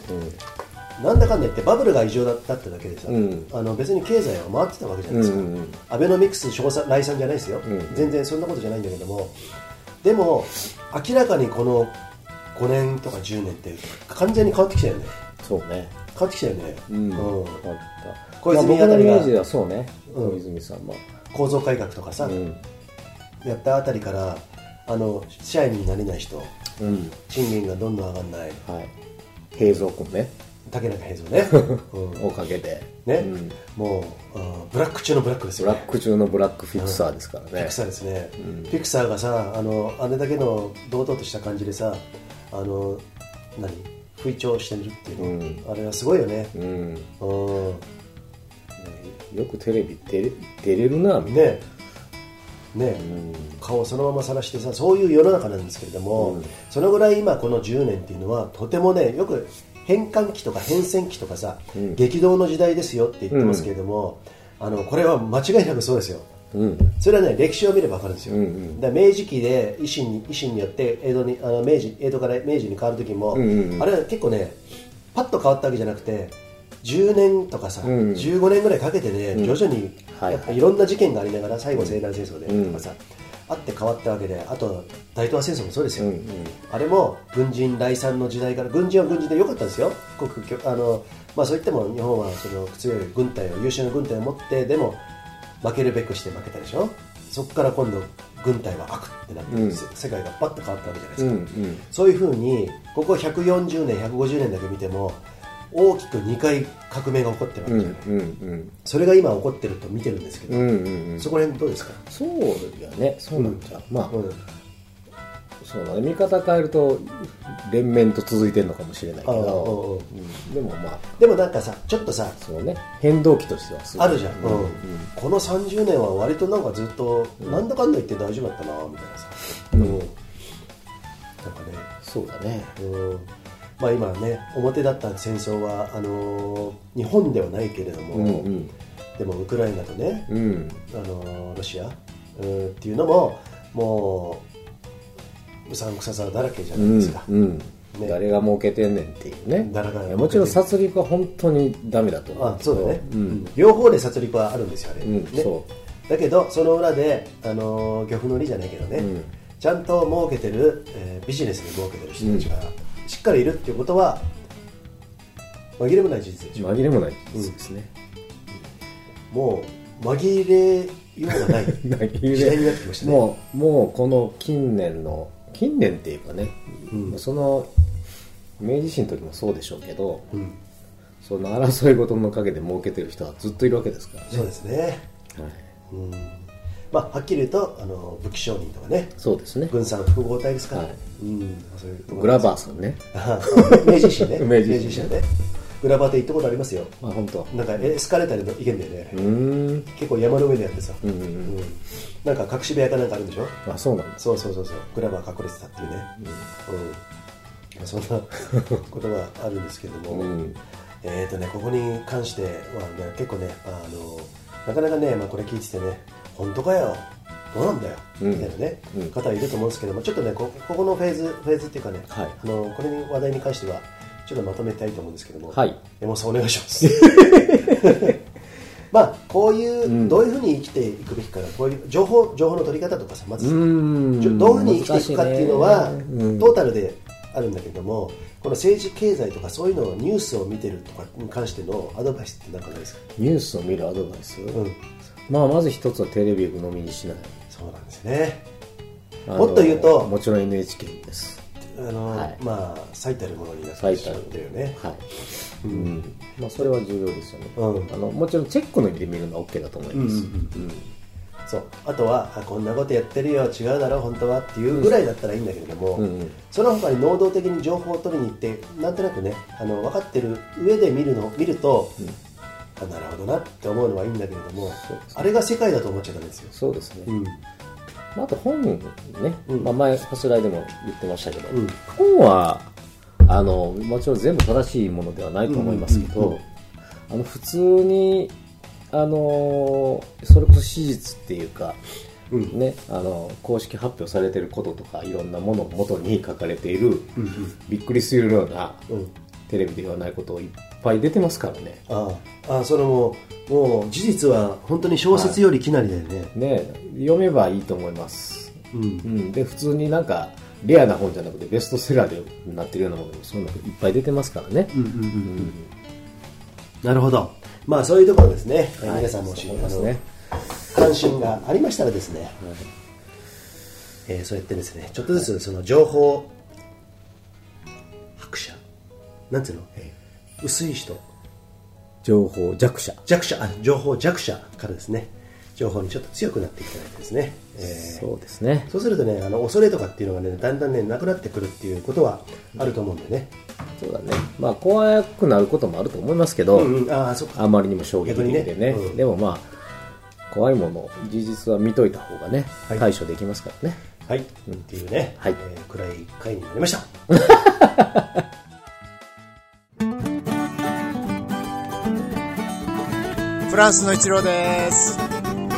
なんだかんだ言ってバブルが異常だったってだけでさ、うん。あの別に経済は回ってたわけじゃないですか、うんうんうん。アベノミクス賞賛来賛じゃないですよ、ん。全然そんなことじゃないんだけども。でも明らかにこの5年とか10年って完全に変わってきたよね。そうね。変わってきたよね、うん、うん。あった。小泉まあたりがイメージではそうね、うん。小泉さんも、構造改革とかさ、うん。やったあたりからあの社員になれない人うん。賃金がどんどん上がんない。はい。平蔵君ね。竹中平蔵ね、うん。おかげで、ね、うん。もうあブラック中のブラックですよね。ブラック中のブラックフィクサーですからね。ピク、サーですね、ピクサーがさあのあれだけの堂々とした感じでさあの何？吹聴してるっていうの、うん。あれはすごいよね。うん、うん。よくテレビ出れ出れるなみたいね。ね、顔をそのまま晒してさそういう世の中なんですけれども、うん。そのぐらい今この10年っていうのはとてもねよく変換期とか変遷期とかさ、うん。激動の時代ですよって言ってますけれども、あのこれは間違いなくそうですよ。なうん。それはね歴史を見れば分かるんですよ、うんうん。だ明治期で維新に維新によって江戸にあの明治江戸から明治に変わる時も、うんうんうん。あれは結構ねパッと変わったわけじゃなくて10年とかさ、うんうん。15年ぐらいかけてね、徐々にはいやっぱいろんな事件がありながら最後西南戦争でうん。とかさ、あって変わったわけであと大東亜戦争もそうですよ、うんうん。あれも軍人来産の時代から軍人は軍人で良かったんですよ。国あの、まあ、そう言っても日本はその強い軍隊を優秀な軍隊を持ってでも負けるべくして負けたでしょ？そこから今度軍隊は悪ってなって、うん。せ世界がバッと変わったわけじゃないですうんか、うん。そういうふうにここ140年150年だけ見ても大きく2回革命が起こってるわうんけじゃない、うんそれが今起こってると見てるんですけど、うんうんうん。そこら辺どうですか、そうやね。そうなんじゃ、まあ、うんそうだね。見方変えると連綿と続いてるのかもしれないけど、うん。でもまあ。でもなんかさちょっとさそうね。変動期としてはあるじゃん、うん。この30年は割となんかずっと、なんだかんだ言って大丈夫だったなみたいなさ、うん。なんかね、そうだね。うん。まあ、今ね表だった戦争はあのー日本ではないけれども、うんうん。でもウクライナとね、うん。あのーロシア、うんっていうのももううさんくささだらけじゃうないですか、んうん。ね。誰が儲けてんねんっていうね。もちろん殺戮は本当にダメだと思あそうだね、う。ん。両方で殺戮はあるんですよあれ、うんね。そだけどその裏で、あのー漁夫の利じゃないけどね、うん。ちゃんと儲けてる、えービジネスに儲けてる人たちがしっかりいるっていうことは紛れもない事実でしょ、紛れもない事実ですね、もう紛れようがない。時代になってきましたね。もうもうこの近年の近年っていうかね、うん。その明治維新の時もそうでしょうけど、うん。その争い事の陰で儲けてる人はずっといるわけですからね。そうですね、はい、うん。まあ、はっきり言うとあの武器商人とかね。そうですね。軍産複合体ですから、はい。うん、そういうとグラバーさんね。あ明治維新 ね。明治維新ね。グラバーって行ったことありますよ。まあ本当。なんかエスカレーターで行けんだよね、うーん。結構山の上でやってさ、うんうんうん。うんなんか隠し部屋かなんかあるんでしょ？あそうなんそうそうそうそう。グラバー隠れてたっていうね、うん。そんな ことがあるんですけれども、うん。えーとね、ここに関しては、ね、結構ねあのなかなかね、まあ、これ聞いててね本当かよ？どうなんだよ、うん。みたいなね、うん。方いると思うんですけどもちょっとねこここのフェーズフェーズっていうかね、はい。あのこれに話題に関してはちょっとまとめたいと思うんですけども、はい。山本さんお願いします まあこういう、うん。どういうふうに生きていくべきかなこういう情報情報の取り方とかさまずどういうふうに生きていくかっていうのは、トータルであるんだけどもこの政治経済とかそういうのをニュースを見てるとかに関してのアドバイスって何かないですか？ニュースを見るアドバイス、うん。まあまず一つはテレビを飲みにしない。そうなんですね。もっと言うともちろん NHK です。あの、はい。まあ最たるものになってしま最たるうんだよねはい、うん。まあ、それは重要ですよね、うん。あのもちろんチェックの意味で見るのは OK だと思います、うんうんそう。あとはあこんなことやってるよ違うだろ本当はっていうぐらいだったらいいんだけれども、うんうん。その他に能動的に情報を取りに行ってなんとなくねあの分かってる上で見るの見ると、あなるほどなって思うのはいいんだけれどもあれが世界だと思っちゃダメですよ、そうですね、うん。まあ、あと本ね、うん。まあ、前ファスライでも言ってましたけど、うん。本はあのもちろん全部正しいものではないと思いますけど、うんうんうんあの普通にあのそれこそ史実っていうか、うん。ね、あの公式発表されてることとかいろんなものを元に書かれている、びっくりするようなうん。テレビで言わないことをいっぱい出てますからね。ああそれももう事実は本当に小説よりきなりだよね、ね読めばいいと思います、うん。うん、で普通になんかレアな本じゃなくてベストセラーでなってるようなものもそんないっぱい出てますからね、うんうんうんなるほど。まあそういうところですね、えーはい。皆さんもし、そうですね。関心がありましたらですね、えーそうやってですねちょっとずつその情報白者なんていうの、えー薄い人。情報弱者。弱者。あ情報弱者からですね。情報にちょっと強くなっていただいてですね、えー。そうですね。そうするとねあの恐れとかっていうのがねだんだんねなくなってくるっていうことはあると思うんでね、そうだね。まあ怖くなることもあると思いますけど、うんうん、ああそっか。あまりにも衝撃的でね。ね。うん。でもまあ怖いもの事実は見といた方がね、はい。対処できますからね。はい、っていうね、はい。えー暗い回になりました。フランスの一郎です。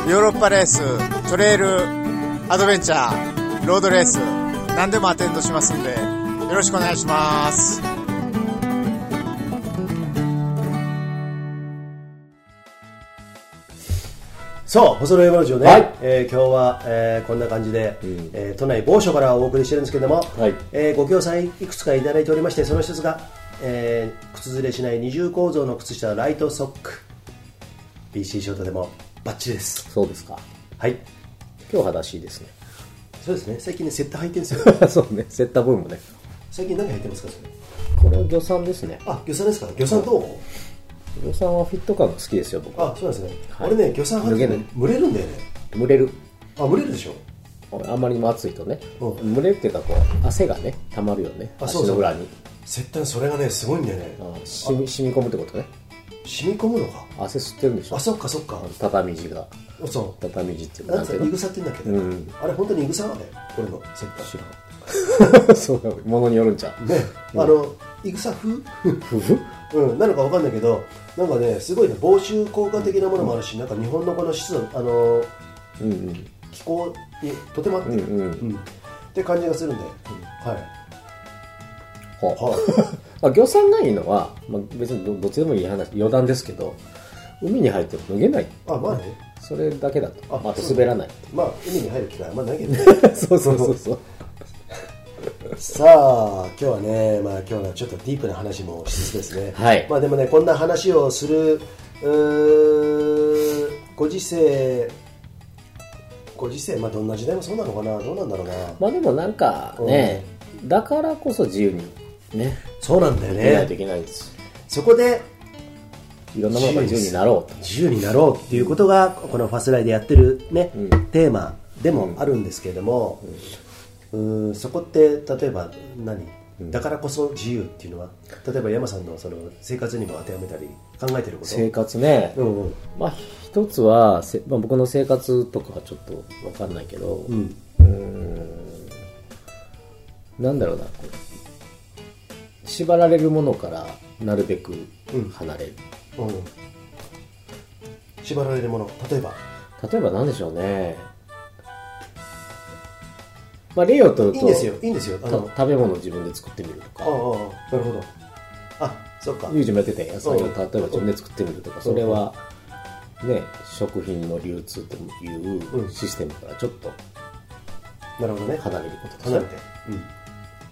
ヨーロッパレース、トレイル、アドベンチャー、ロードレース、何でもアテンドしますんで、よろしくお願いします。そう細野山路をね、はい。えー今日は、えーこんな感じで、ん。えー都内某所からお送りしてるんですけども、はい。えーご協賛いくつかいただいておりましてその一つが、えー靴ずれしない二重構造の靴下ライトソック。BC ショートでもバッチリです。そうですか。はい。今日裸足ですね。そうですね。最近ねセッター履いてるんですよ。そうね。セッターブームね。最近何履いてますかそれ？これは魚さんですね。あ魚さんですか？魚さんどう、魚さんはフィット感が好きですよ僕。あそうなんですね、はい。俺ね魚さん履いて脱げない。蒸れるんだよね。蒸れる。あ蒸れるでしょ？あまりにも暑いとね。うん。蒸れるっていうかこう汗がね溜まるよね。あそうそう。足の裏に。セッターそれがねすごいんだよね。あ染み染み込むってことね染み込むのか？汗吸ってるんでしょ？あそっかそっか。畳地が。そ畳地っていうかなんていうの？いぐさって言うんだっけ？ど、うん。あれ本当にいぐさなの？よ俺のセッターそうものによるんちゃう？ね、あのいぐさ風 うん、なのかわかんないけどなんかねすごいね防臭効果的なものもあるし、なんか日本のこの湿度あのうんうん。気候にとても合ってる、うんうん。うん。って感じがするんで、はい。ほうはいまあ、魚さんがいいのは、まあ、別にどどっちでもいい話余談ですけど海に入っても脱げない。あまあね。それだけだと。ああ、滑らない。まあ海に入る機会あんまないけどね。そうそうそうそう。さあ今日はね、まあ、今日はちょっとディープな話もしつつですね、はい。まあ、でもねこんな話をするご時世ご時世、まあ、どんな時代もそうなのかな。どうなんだろうな、まあでもなんかね、だからこそ自由にね。そうなんだよね。ないといけないです。そこでいろんなものが自由になろうと。自由になろうっていうことがこのファスライでやってるね、うん。テーマでもあるんですけれども、うーんそこって例えば何、だからこそ自由っていうのは？例えば山さんのその生活にも当てはめたり考えてること？生活ね、うんうん。まあ一つはせ、まあ、僕の生活とかはちょっと分かんないけど、うん。うーん。なんだろうな縛られるものからなるべく離れる、うん。縛られるもの。例えば。例えば何でしょうね。まあ例を取るといいんですよ。いいんですよ。食べ物を自分で作ってみるとか。ああなるほど。あそっか。ユージもやってて野菜をうん。例えば自分で作ってみるとかそれはね食品の流通といううん。システムからちょっとなるほどね。離れること離れて、うん、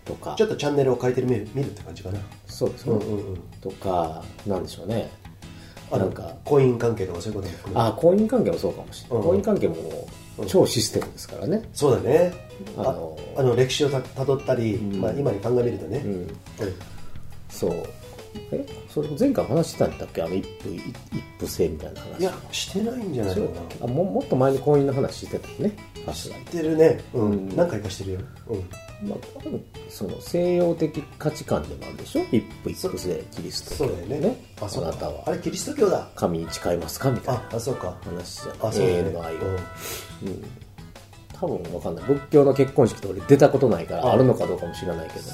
とか。ちょっとチャンネルを変えてみる見るって感じかな。そうですね、うんうんうん。とかなんでしょうね。なんか。婚姻関係とかそういうこともあ婚姻関係もそうかもしれない、うん。婚姻関係も超システムですからね、そうだね。ああのあの歴史をたたどったり、ん。まあ、今に鑑みるとね、そうえそれ前回話してたんだっけ？あの一夫一夫制みたいな話。いやしてないんじゃないかな。あももっと前に婚姻の話してたよね。知ってるね、うん。うん。何回かしてるよ、うん、まあ、多分その西洋的価値観でもあるでしょ？一夫一夫制キリスト。教そうだよね。あそうなたは。あれキリスト教だ。神に誓いますか？みたいな。ああそうか。話じゃん。あそうだね。永遠の愛を、多分わかんない。仏教の結婚式と俺出たことないからあ。あるのかどうかも知らないけど。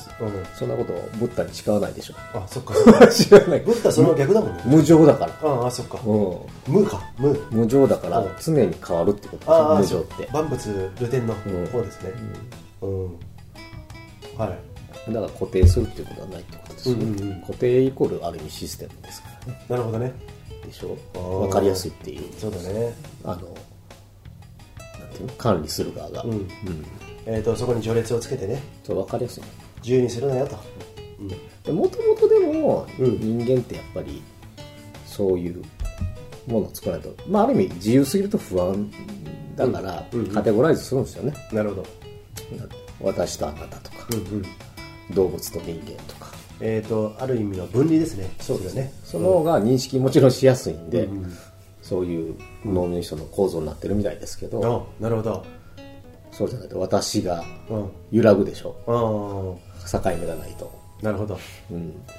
そんなことをブッダに誓わないでしょ。あそっか 知らない。ブッダその逆だもんね。無常だから。ああそっか。うん。無か。無。無常だからうん。常に変わるってこと。無常って。万物流転の。うん。方ですね。うん、はい。だから固定するっていうことはないってことですよね、うんうんうん。固定イコールある意味システムですからね。なるほどね。でしょ？あーわかりやすいっていう。そうだね。あのていうの管理する側が、うん、うん。えー、とそこに序列をつけてね。そうわかりやすい。自由にするなよと、うん。でもともとでもうん。人間ってやっぱりそういうものを作らないと、まあ、ある意味自由すぎると不安だから、カテゴライズするんですよね、なるほど。私とあなたとか、動物と人間とか。えっ、とある意味の分離ですね。そうですね。その方が認識もちろんしやすいんで、そういう脳みその構造になってるみたいですけど、あなるほど。そうじゃないと私がうん。揺らぐでしょ。あ境目がないと、あなるほど。うん、だ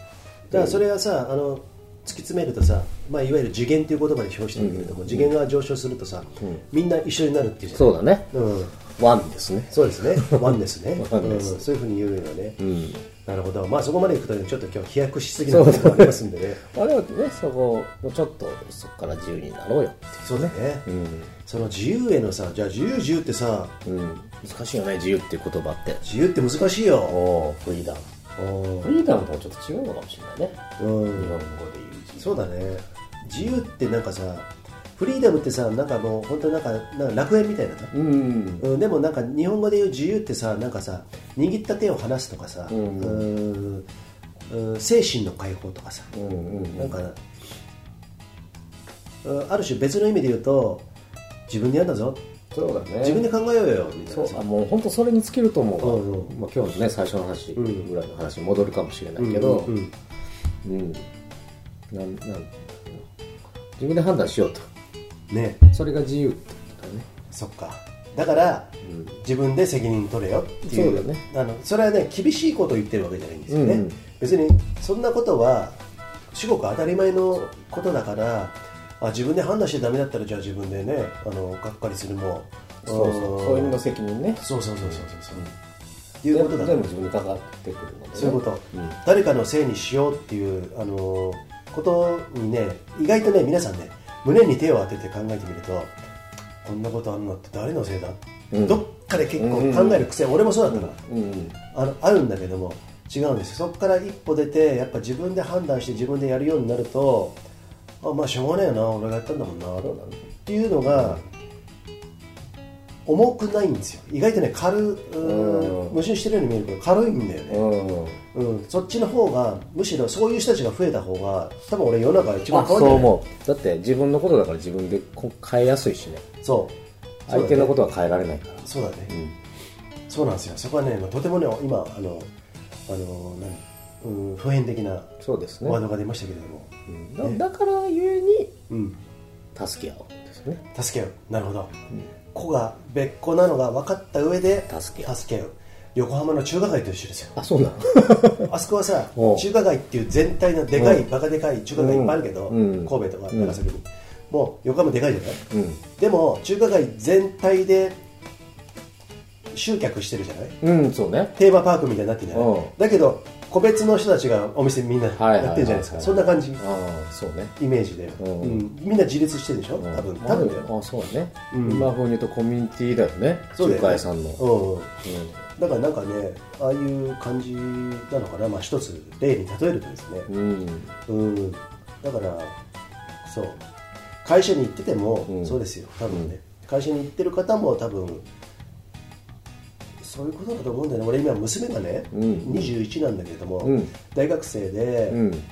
からそれはさあの突き詰めるとさ、まあ、いわゆる次元っていう言葉で表してるけれども、次元が上昇するとさ、みんな一緒になるっていうそうだね、んうん。ワンですね。そうですね。ワンですね。ワンです。うん、そういうふうに言うよね、うんなるほど。まあそこまでいくとねちょっと今日飛躍しすぎなところもありますんでね。ま あでもねそこもちょっとそこから自由になろうよってそうだね、いう、その自由へのさじゃあ自由自由ってさうん。うん、難しいよね自由っていう言葉って。自由って難しいよ。おフリーダム。おフリーダムともちょっと違うのかもしれないね。うん。日本語で言う自由。そうだね。自由ってなんかさフリーダムってさなんかもう本当なんかなんか楽園みたいなさ、うん。うん、でもなんか日本語で言う自由ってさなんかさ握った手を離すとかさ、うんうん。うん精神の解放とかさ、うんうんなんかうんある種別の意味で言うと自分でやるんだぞ。そうだね。自分で考えようよみたいなさ。そうあもう本当それに尽きると思うわ、うんうん。まあ、今日のね最初の話うん。ぐらいの話に戻るかもしれないけど、うんうん。うん。なんなん自分で判断しようと。ね。それが自由ってことだね。そっかだから、自分で責任取れよっていうそうだね。あのそれはね厳しいことを言ってるわけじゃないんですよね、うんうん。別にそんなことは至極当たり前のことだからあ自分で判断してダメだったらじゃあ自分でねあのがっかりするもそうそう。そういうの責任ね。そうそうそうそうそうそう。っていうことだ。全部自分にかかってくるので、ね、そういうこと、うん。誰かのせいにしようっていうあのことにね意外とね皆さんね胸に手を当てて考えてみるとこんなことあんのって誰のせいだ、うん。どっかで結構考える癖、俺もそうだったから、うん。うん。あのあるんだけども違うんですよ。そこから一歩出てやっぱ自分で判断して自分でやるようになるとあまあしょうがねえな俺がやったんだもんなっていうのが重くないんですよ。意外とね軽ううん。矛盾してるように見えるけど軽いんだよね、うんうん、そっちの方がむしろそういう人たちが増えた方が多分俺世の中が一番あ変わるそう思う。だって自分のことだから自分でこ変えやすいしね。そう。相手のことはは変えられないから。そうだね、そうなんですよ。そこはねまあとてもね今あのあの何、うん、普遍的なそうですね。ワードが出ましたけれども、うん。だだからゆえにうん、助け合うんですね。助け合う。なるほど、子が別個なのが分かった上で助け合う。助け合う横浜の中華街と一緒ですよ。あそうなの？あそこはさ中華街っていう全体のでかい、うん。バカでかい中華街いっぱいあるけど、うん。神戸とかうん長崎。に、もう横浜でかいじゃない、うん。でも中華街全体で集客してるじゃない？うんそうね。テーマパークみたいになってるじゃない、うん。だけど個別の人たちがお店みんなやってるじゃないですか、そんな感じ。ああそうね。イメージで、うん。うん。みんな自立してるでしょ？多分。多分だよ。あそうね、うん。今風に言うとコミュニティだよね。そうだよね。中華屋さんの、うん。うんだからなんかねああいう感じなのかな、まあ、一つ例に例えるとですね、うん。うん、だからそう。会社に行ってても、うん。そうですよ。多分ね、会社に行ってる方も多分そういうことだと思うんだよね。俺今娘がね、うん。21なんだけれども、うん。大学生で、うん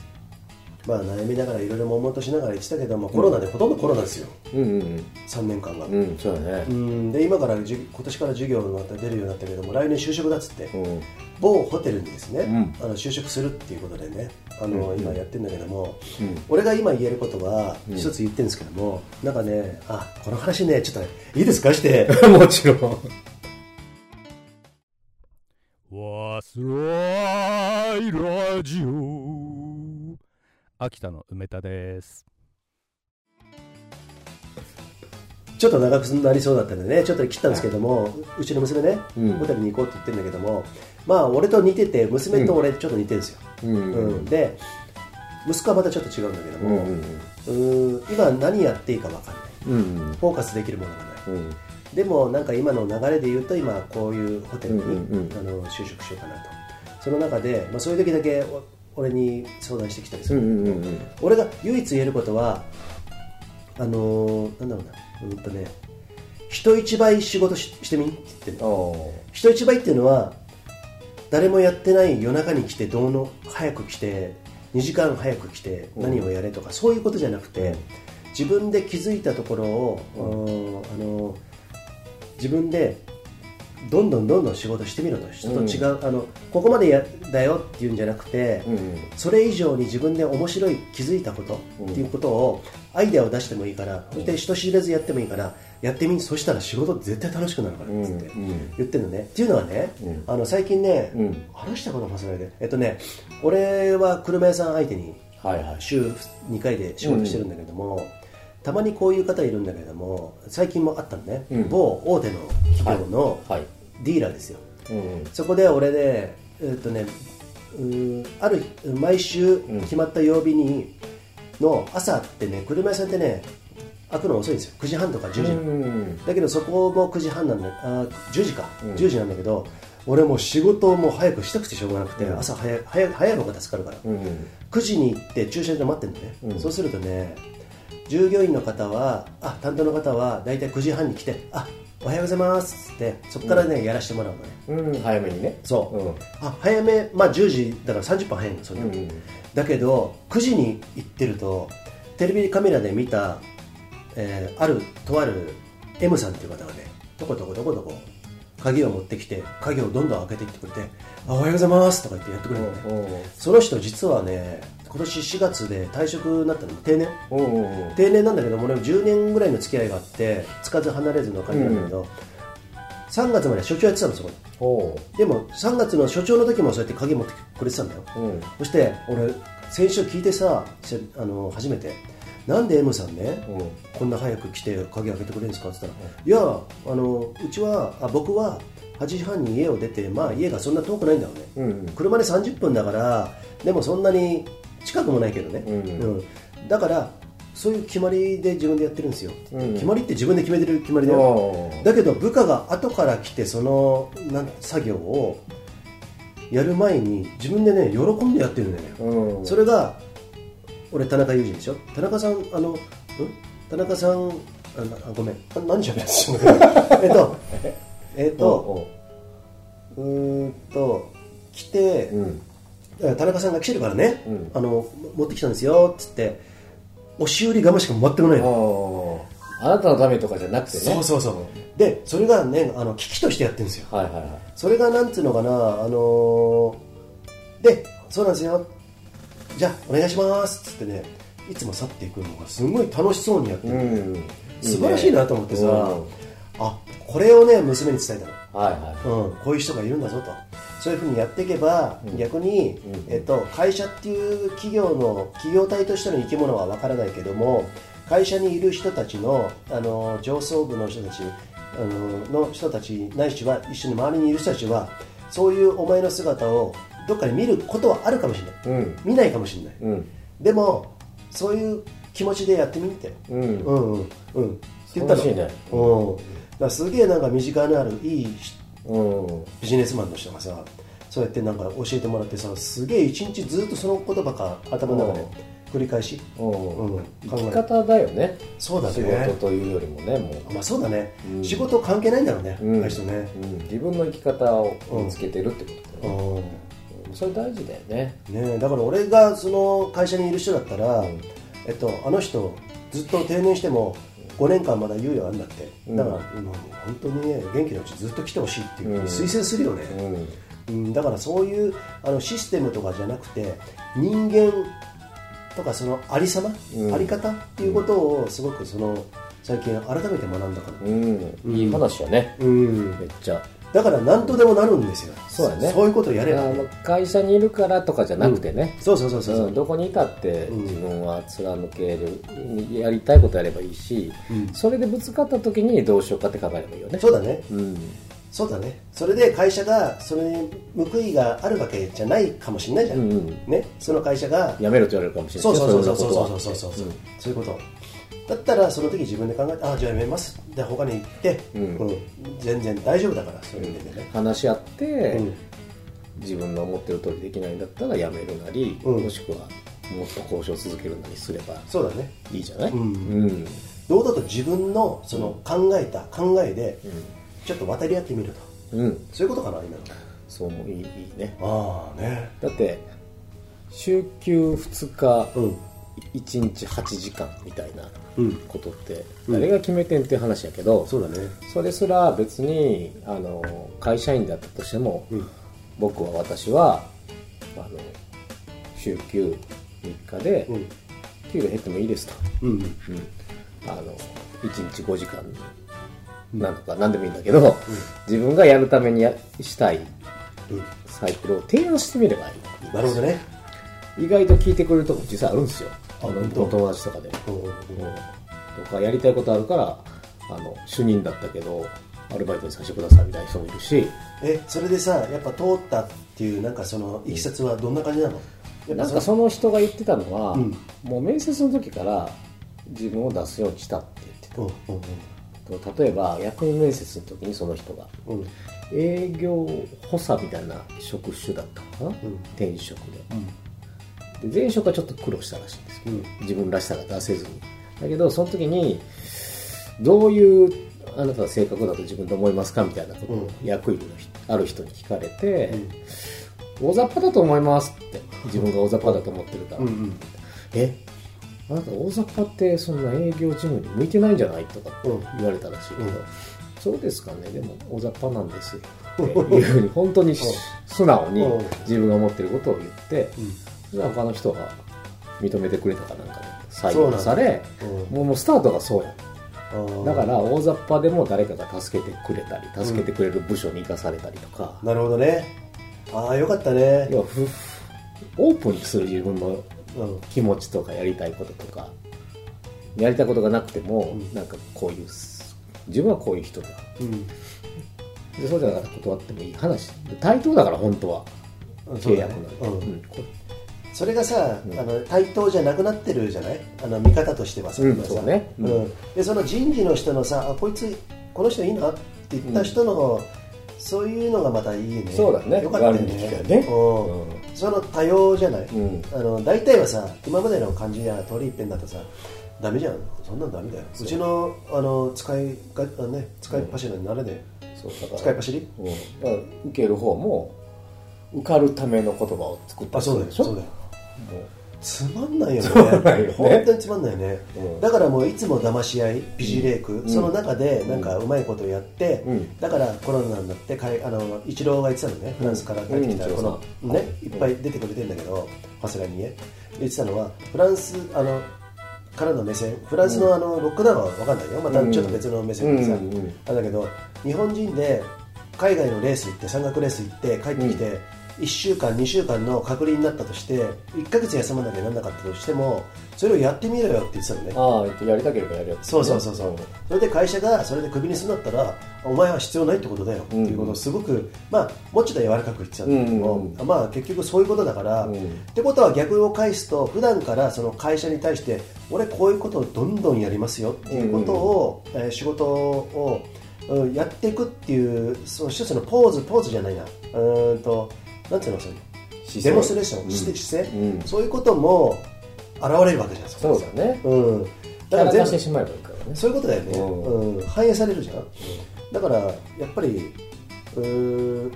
まあ、悩みながらいろいろ悶々としながら言ってたけども、コロナでほとんどコロナですよ。うんうん3年間が、うんうんそうだね。うん。で今からじゅ今年から授業がまた出るようになったけども来年就職だっつって、うん。某ホテルにですね、ん。あの就職するっていうことでねあの、今やってるんだけども、うん。俺が今言えることは一つ言ってるんですけども、なんかねあこの話ねちょっといいですか？して。もちろん。わすらいラジオ秋田の梅田です。ちょっと長くなりそうだったんでねちょっと切ったんですけども、うちの娘ね、うん。ホテルに行こうって言ってるんだけどもまあ俺と似てて娘と俺ちょっと似てるんですよ、うん。うん。で息子はまたちょっと違うんだけども、うん。うんうーん今何やっていいか分かんない。うん。フォーカスできるものがない。うん。でもなんか今の流れで言うと今こういうホテルに、うんうんうん。あの就職しようかなと。その中で、まあ、そういう時だけお俺に相談してきたりすうる、んうんうん。俺が唯一言えることはあのーなんだろうな。うんとね人一倍仕事ししてみって言ってる人一倍っていうのは誰もやってない夜中に来てどうの？早く来て2時間早く来て何をやれとか、そういうことじゃなくて自分で気づいたところを、うん。あの自分でどんどんどんどん仕事してみろと。人と違う、あのここまでやだよっていうんじゃなくて、うん。それ以上に自分で面白い気づいたことっていうことをアイデアを出してもいいから、そして人知れずやってもいいからやってみそしたら仕事絶対楽しくなるからっつってうんうん。言ってるのね、っていうのはね、うん。あの最近ね、うん。話したこともそれで。えっとね俺は車屋さん相手に週2回で仕事してるんだけども、たまにこういう方いるんだけども最近もあったのね、うん。某大手の企業のはいディーラーですよ、うん。そこで俺で、えっとね、ある日毎週決まった曜日にの朝ってね車屋さんってね開くの遅いんですよ。9時半とか10時、うん。だけどそこも9時半なんだあ10時か、うん。10時なんだけど俺もう仕事をもう早くしたくてしょうがなくて、朝早い早い早い方が助かるから、うん。9時に行って駐車場で待ってるのね、うん。そうするとね従業員の方はあ担当の方は大体9時半に来てあおはようございます。っつってそこからね、やらせてもらうのね。うん。早めにね。そう、うん。あ早め、まあ、10時だから30分早いのそれ、うんだけど9時に行ってるとテレビカメラで見た、えーあるとある M さんっていう方がねどこどこどこどこ鍵を持ってきて鍵をどんどん開けていってくれて「あおはようございます」とか言ってやってくれるのね、うん。その人実はね今年4月で退職になったの。定年。うんうん定年なんだけども俺も10年ぐらいの付き合いがあってつかず離れずの感じなんだけど、3月まで所長やってたのそこにおう。でも3月の所長の時もそうやって鍵持ってくれてたんだよ、うん。そして俺先週聞いてさせあの初めてなんで M さんね、うん。こんな早く来て鍵開けてくれるんですか？って言ったら、いやあのうちはあ僕は8時半に家を出てまあ家がそんな遠くないんだろうね、うんうん。車で30分だからでもそんなに近くもないけどね、うん。だからそういう決まりで自分でやってるんですよ、うん。決まりって自分で決めてる決まりだよ。だけど部下が後から来てそのなん作業をやる前に自分でね喜んでやってるんだよ。ね、うん。それが俺田中裕二でしょ？田中さんあのん？田中さんあごめん。あ何しゃべってんの？えっとえっとうーんと来て、うん田中さんが来てるからね、うん。あの持ってきたんですよっつって押し売り我慢しか全くないの。あなたのためとかじゃなくてね。そうそうそう。でそれがねあの危機としてやってるんですよ。はいはいはい。それがなんつうのかなあのーでそうなんですよ。じゃあお願いしますっつってねいつも去っていくのがすごい楽しそうにやってる、うん素晴らしいなと思ってさ、うん。あこれをね娘に伝えたのはいはうん、こういう人がいるんだぞと。そういうふうにやっていけば、逆に、うん。えっと、会社っていう企業の企業体としての生き物は分からないけども会社にいる人たちのあの上層部の人たちあのの人たちないしは一緒に周りにいる人たちはそういうお前の姿をどっかで見ることはあるかもしれない、いうん。見ないかもしれない、うん。でもそういう気持ちでやってみて、うん。うんうんうん。って言ったね。うん、だすげえなんか身近にあるいいうん。ビジネスマンの人がさそうやってなんか教えてもらってさすげえ一日ずっとその言葉が頭の中で繰り返し、うん。うん、考え生き方だよね。そうだね。仕事というよりもねもう。まあそうだね、うん。仕事関係ないんだろうね、うん。あ人ね、うん。自分の生き方を見つけてるってことだよね。うん。それ大事だよね。ねだから俺がその会社にいる人だったら、えっと、あの人ずっと定年しても5年間まだ猶予あるんだって。だから、うん本当にね元気なうちずっと来てほしいっていう、うん。推薦するよね、うん。うん、だからそういうあのシステムとかじゃなくて人間とかそのありさま、うん。あり方っていうことをすごくその最近改めて学んだかな、うん。いい話やね。うん、めっちゃだから何とでもなるんですよ。そうやね。そういうことをやれば、あの会社にいるからとかじゃなくてね。そうそうそうそう、うんどこにいたってうん。自分は貫けるやりたいことやればいいしうん。それでぶつかった時にどうしようかって考えればいいよね。そうだね。うん。そうだね。それで会社がそれに報いがあるわけじゃないかもしれないじゃん、うんうん。ね。その会社がやめろって言われるかもしれない。そうそうそうそうそうそう。そうそうそういうことだったらその時自分で考えてあじゃあやめますで他に行って、うん。全然大丈夫だからそういう意味でね、話し合ってうん。自分の思ってる通りできないんだったらやめるなりうん。もしくはもっと交渉続けるなりすればそうだね。いいじゃない？うん。うん。堂々と自分のその考えた考えでちょっと渡り合ってみると。うん。そういうことかな今の。そうもいいいいね。ああね。だって週休2日、うん。1日8時間みたいな。うんことって誰が決めてんっていう話やけど、そうだね。それすら別にあの会社員だったとしても、うん。僕は私はあの週休3日で、うん。給料減ってもいいですと、うん。うん。あの1日5時間なのか何でもいいんだけど、自分がやるためにやしたいうん。サイクルを提案してみればいいなるほどね。意外と聞いてくれるとこ実際あるんですよあの本当。お友達とかで、うんうんうん。とかやりたいことあるからあの主任だったけどアルバイトにさせてくださいみたいな人もいるし。えそれでさやっぱ通ったっていうなんかそのいきさつはどんな感じなの？やっぱなんかその人が言ってたのは、うん。もう面接の時から自分を出すようにしたって言ってうんうんたと例えば役員面接の時にその人がうん。うん営業補佐みたいな職種だったのかな、うん。転職で,、で前職はちょっと苦労したらしいんです自分らしさが出せずに。だけどその時にどういうあなたの性格だと自分で思いますかみたいなことを役員の人ある人に聞かれて、大雑把だと思いますって自分が大雑把だと思ってるから、うんうん。えあなた大雑把ってそんな営業事務に向いてないんじゃないとかってうん。言われたらしいけど、うん。そうですかね。でも大雑把なんですよっていう ふうに本当にし素直にうん。自分が思ってることを言って、ん。そしたら他の人が認めてくれたかなんかで採用されうん。もうもうスタートがそうやだから大雑把でも誰かが助けてくれたり助けてくれる部署に生かされたりとか、なるほどね。ああよかったね。要はふオープンにする自分のうん。気持ちとかやりたいこととかやりたいことがなくても、なんかこういう自分はこういう人だ。うん。でそうじゃなかったら断ってもいい。話で対等だから本当は。契約なんで、うん。うん。こそれがさ、うん。あの対等じゃなくなってるじゃない？あの見方としてはさ,、うんそうね。うん。うん。でその人事の人のさあこいつこの人いいなって言った人の、そういうのがまたいいね。そうだね。よかったね。会ね。うん。うん。その多様じゃない、うん。あの大体はさ今までの感じや通り一遍だとさダメじゃん。そんなんダメだよ。う。ちのあの使いがね使いっ柱になれねそうだ使いっ走り？うん、だから受ける方も受かるための言葉を作ったあそうだよ。そうだよもうつまんないよね。ね。本当につまんないよね、うん。だからもういつも騙し合い美ジレイク、ん。その中でなんかうまいことやって、うん。だからコロナになってかいあのイチローが言ってたのねフランスから帰ってきたうんこの、うんねいっぱい出てくれてるんだけどファスラにね言ってたのはフランスあのからの目線。フランスのあのロックダウンは分かんないよ。またちょっと別の目線でさ、あれだけど日本人で海外のレース行って山岳レース行って帰ってきて、1週間2週間の隔離になったとして1ヶ月休まなきゃなんなかったとしてもそれをやってみろよって言ってたのね。ああやりたければやるよそうそうそうそう、それで会社がそれでクビにするんだったらお前は必要ないってことだよ。っていうことをすごく、まあもうちょっと柔らかく言ってたんだけども、うんうんまあ結局そういうことだから、うん。ってことは逆を返すと普段からその会社に対して俺こういうことをどんどんやりますよっていうことを、えー仕事をうんやっていくっていうその一つのポーズポーズじゃないな。うーんとなんていうのそデモンストレーション、うん。姿勢、うん。そういうことも現れるわけじゃないですか。そうだね。うん、キだから全部してしまえばいいからね。そういうことだよね、うん。うん。反映されるじゃん、だからやっぱり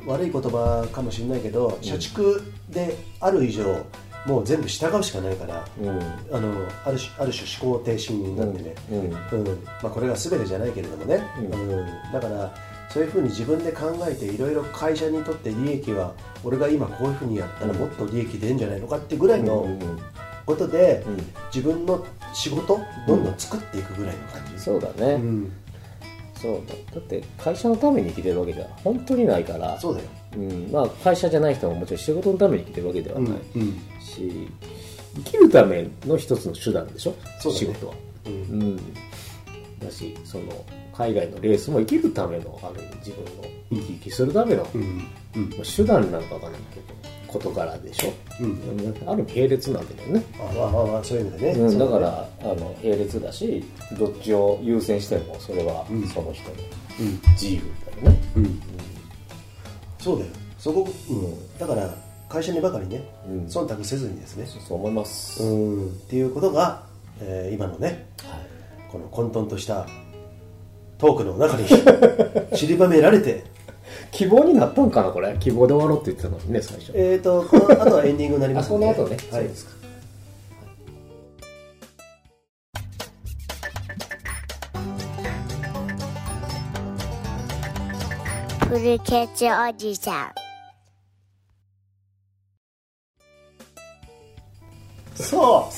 悪い言葉かもしれないけど、社畜である以上もう全部従うしかないから、うん。あのある種ある種思考停止になってね、うん。うん。まあ、これが全てじゃないけれどもね、ううん。だからそういうふうに自分で考えていろいろ会社にとって利益は俺が今こういうふうにやったらもっと利益出るんじゃないのかってぐらいのうんうんことで、うん。自分の仕事どんどん作っていくぐらいの感じ、そうだね、うんそう。だだって会社のために生きてるわけじゃ本当にないから。そうだよ、うん。まあ、会社じゃない人ももちろん仕事のために生きてるわけではうんないうん。し、生きるための一つの手段でしょ、そうだね。仕事は、うん。うん、だしその海外のレースも生きるためのある意味自分の生き生きするための、うんうん。まあ手段なのかわからないけど事柄でしょ、うん。ある並列なんだよね。あまあまあまあそういう意味でね、うん、だからあの並列だしどっちを優先してもそれはうん。その人のうん。自由だよね、うん。そうだよ。そこ、うん、だから会社にばかりね、うん。忖度せずにですね、そう思います、うん、っていうことが、えー今のねはい。この混沌としたトークの中に散りばめられて。希望になったんかなこれ？希望で終わろうって言ってたのにね最初。えーとこの後はエンディングになりあますんでその後ね、はい。そうですか。フルケツおじさん。さあ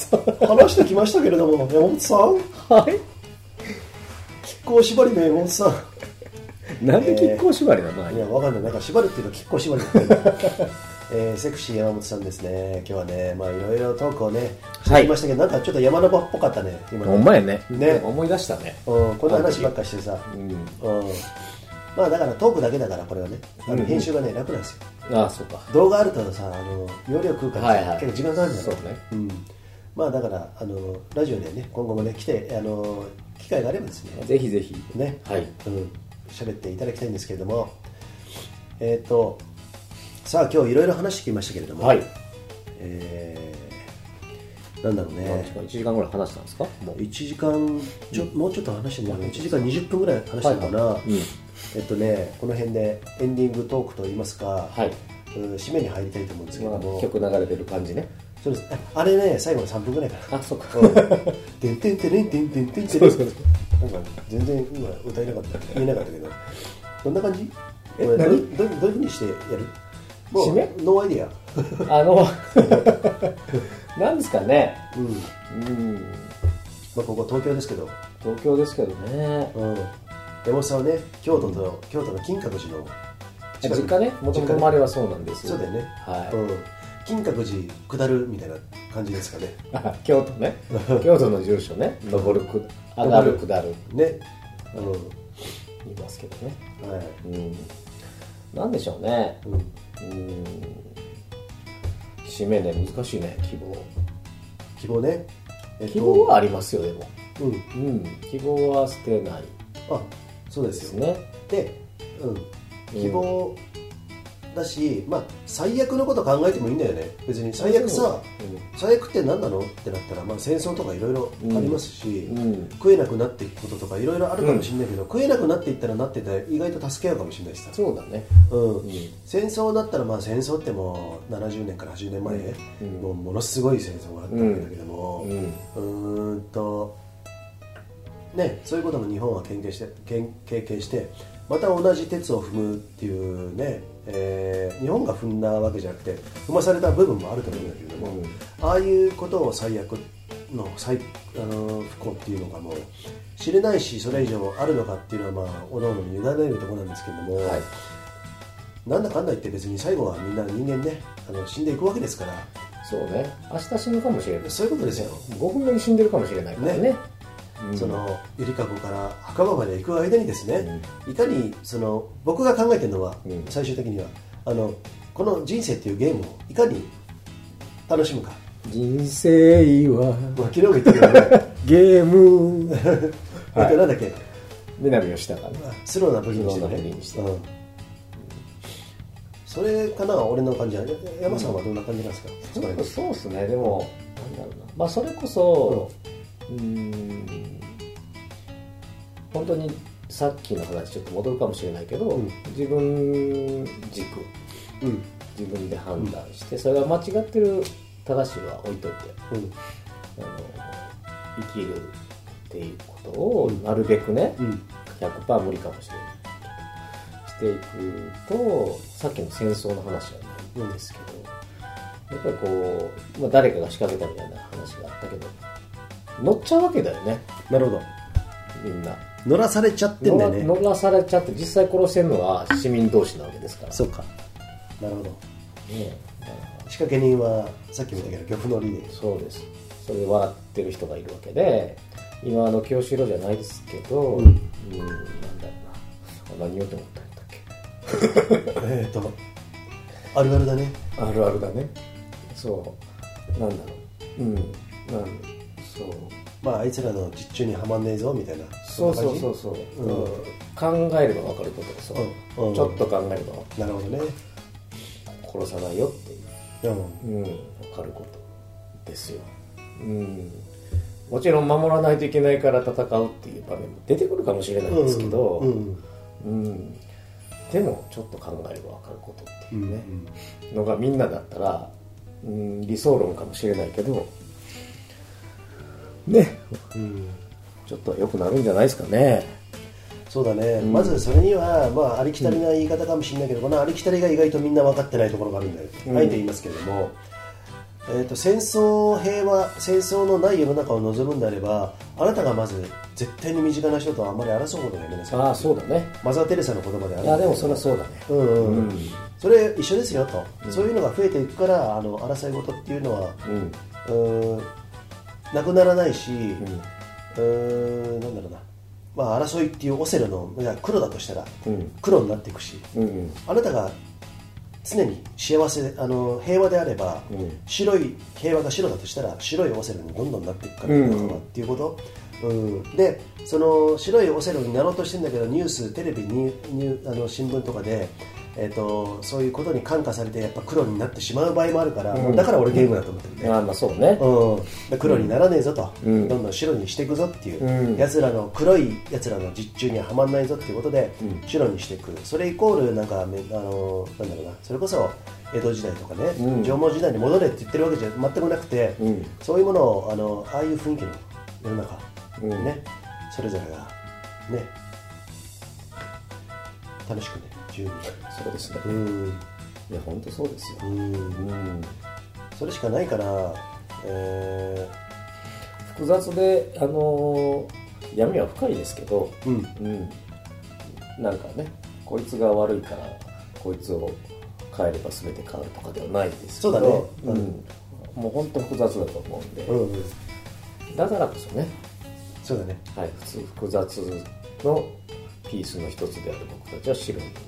話してきましたけれども山本さん。はい亀甲縛りの山本さん なんで亀甲縛りなの、いや、わかんない。なんか縛るっていうか、結構縛るっていうかえー、セクシー山本さんですね。今日はね、まあいろいろトークをね、してきましたけど、なんかちょっと山登っぽかったね、今ね。ほんまやねね思い出したねうん、こんな話ばっかしてさ。うんうん。まあだからトークだけだから、これはね、あのうん編集がね、楽なんですよ。ああそうか動画あるとさ、あの、容量食うからさ、はいはい結構時間かかるんだよそうねうん。まあだから、あの、ラジオでね、今後もね、来て、あの、機会があればですね、ぜひぜひ。ね、はい。うん、喋っていただきたいんですけれども、えっ、と、さあ今日いろいろ話してきましたけれども、はい。えーなんだろうね。何時、間1時間ぐらい話したんですか？もう。1時間ちょ、もうちょっと話してんじゃない？1時間20分ぐらい話したのかな、はいはい。うん。えっとね、この辺でエンディングトークといいますか、はい。うん締めに入りたいと思うんですけどまも、あ曲流れてる感じねそうです。ああれね、最後の3分ぐらいかな。あそうか。うん。てんてんてれんてんてんてん。てれんなんか全然今歌えなかった。言えなかったけど。どんな感じ？えどどうどういうふうにしてやる？もう締め？ No idea。あのなんですかね。うん。うん。まあここ東京ですけど、東京ですけどね。うん、山本さんはね京都と、京都の金閣寺の実家ね。もともと生まれはそうなんですよ。そうだよね、はい、うん、金閣寺下るみたいな感じですかね。あ 京都ね。京都の住所ね。登るく上がる。下る。ね。うん。言いますけどね。はい。うん。なんでしょうね。うん。うん。締めね難しいね希望。希望ね、えっと。希望はありますよでも。うん。うん。希望は捨てない。あそうでですすよねで、うん、希望だし、まあ最悪のこと考えてもいいんだよね。別に最悪さ最悪って何なの？ってなったら、まあ、戦争とかいろいろありますし、うん、うん。食えなくなっていくこととかいろいろあるかもしれないけど、食えなくなっていったらなってたら意外と助け合うかもしれないしさ、そうだね。うん。うん。戦争だったらまあ戦争ってもう70年から80年前、うん。もうものすごい戦争があったわけだけども、うん。うーんとねそういうことも日本は経験して経経験してまた同じ鉄を踏むっていうね、えー日本が踏んだわけじゃなくて踏まされた部分もあると思うんだけれども、うん。ああいうことを最悪の最あの不幸っていうのがもう知れないしそれ以上あるのかっていうのはまあおのおのに委ねるところなんですけれども、はい。なんだかんだ言って別に最後はみんな人間ねあの死んでいくわけですから。そうね。明日死ぬかもしれない。そういうことですよ、5分後に死んでるかもしれないからね。ねそのゆりかごから墓場まで行く間にですね、いかにその僕が考えてるのは、うん。最終的にはあのこの人生っていうゲームをいかに楽しむか、人生はまあ、昨日も言ったけどね。ゲーム。えっとなんだっけ？南吉高ね。スローな武器にしてね。して。うん、それかな俺の感じは。や山さんはどんな感じなんですか、そこら辺そうですね。でもうな。まあそれこそうーん。本当にさっきの話ちょっと戻るかもしれないけど、うん。自分軸。うん。自分で判断して、それが間違ってる正しいは置いといてうん。あの生きるっていうことをなるべくね、うん。100%無理かもしれない。していくとさっきの戦争の話はないんですけど、やっぱりこう、まあ、誰かが仕掛けたみたいな話があったけど乗っちゃうわけだよね。なるほど。みんな。乗らされちゃってんだよね乗らされちゃって実際殺してるのは市民同士なわけですから。そうか。なるほど。ね仕掛け人はさっきも言ったけど漁夫の利でそうです。それで笑ってる人がいるわけで今の清志郎じゃないですけど、ううんん、なんだろうな。あ何言おうと思ったんだっけ。えっ、とあるあるだね。あるあるだね。そう。なんだろう。うん。なんそう。まああいつらの実中にはまんねえぞみたいな。そうそうそうう。そう、うんうん。考えれば分かることですうんうん。ちょっと考えれば。なるほどね。殺さないよっていう。うん。うん、分かることですよ、うん、もちろん守らないといけないから戦うっていう場面も出てくるかもしれないんですけど、うん。うん。してもちょっと考えれば分かることっていうね、のがみんなだったら、うん、理想論かもしれないけどね、ちょっと良くなるんじゃないですかね。そうだね、まずそれには、まあ、ありきたりな言い方かもしれないけど、このありきたりが意外とみんな分かってないところがあるんだよ、あえて言いますけれども、えー、と戦争、平和、戦争のない世の中を望むんであれば、あなたがまず絶対に身近な人とあんまり争うことがやめなさい。ああそうだね。マザー・テレサの言葉である。いやでもそれはそうだね。うんうんうん。それ一緒ですよと、そういうのが増えていくからあの争い事っていうのはうん。うーんなくならないし、うーんなんだろうな、まあ、争いっていうオセロのいや黒だとしたらうん。黒になっていくし、うんうん。あなたが常に幸せあの平和であれば、うん。白い平和が白だとしたら白いオセロにどんどんなっていくから、っていうこと、うん、でその白いオセロになろうとしてるんだけどニューステレビににあの新聞とかで、えー、とそういうことに感化されてやっぱ黒になってしまう場合もあるから、うん。だから俺ゲームだと思ってるね、ああまあそうね。うん、で黒にならねえぞと、うん。どんどん白にしていくぞっていう、うん。やつらの黒いやつらの実中にははまんないぞっていうことで、うん。白にしていくそれイコールなんかめあのなんだろうな。それこそ江戸時代とかね、うん。縄文時代に戻れって言ってるわけじゃ全くなくて、うん。そういうものをあのああいう雰囲気の世の中、うん。ねそれぞれがね。楽しくね自由にそうですね。うん。いや本当そうですよ。うん。うん。それしかないから、え複雑であのー闇は深いですけどーうん。うん。なんかねこいつが悪いからこいつを変えれば全て変わるとかではないですけどそうだね。ううんん、もう本当複雑だと思うんで、うんうん。だからこそね、そうだね。はい、普通複雑のピースの一つである僕たちは白になって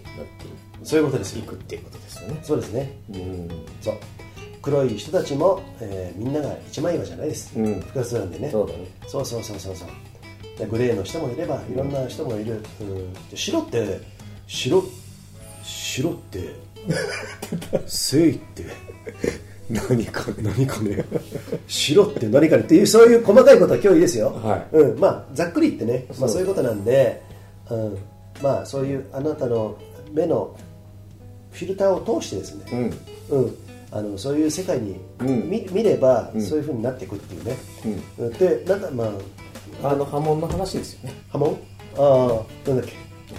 そういうことですよいくっていうことですよね。そうですね。うん。そう。黒い人たちも、えーみんなが一枚岩じゃないです、うん。複雑なんでね。そうだね。そうそうそうそうそう。でグレーの人もいればいろんな人もいる、うん。で白って白白って正義って。何か何かね白って何かねっていうそういう細かいことは今日いいですよ、はい。うん、まあざっくり言ってね、まあ、そういうことなんで、うん、まあそういうあなたの目のフィルターを通してですね、うん。うん、あのそういう世界にうん。見,、見れば、うん。そういうふうになっていくっていうね、うん、でなんかまああの波紋の話ですよね。波紋？ああなんだっ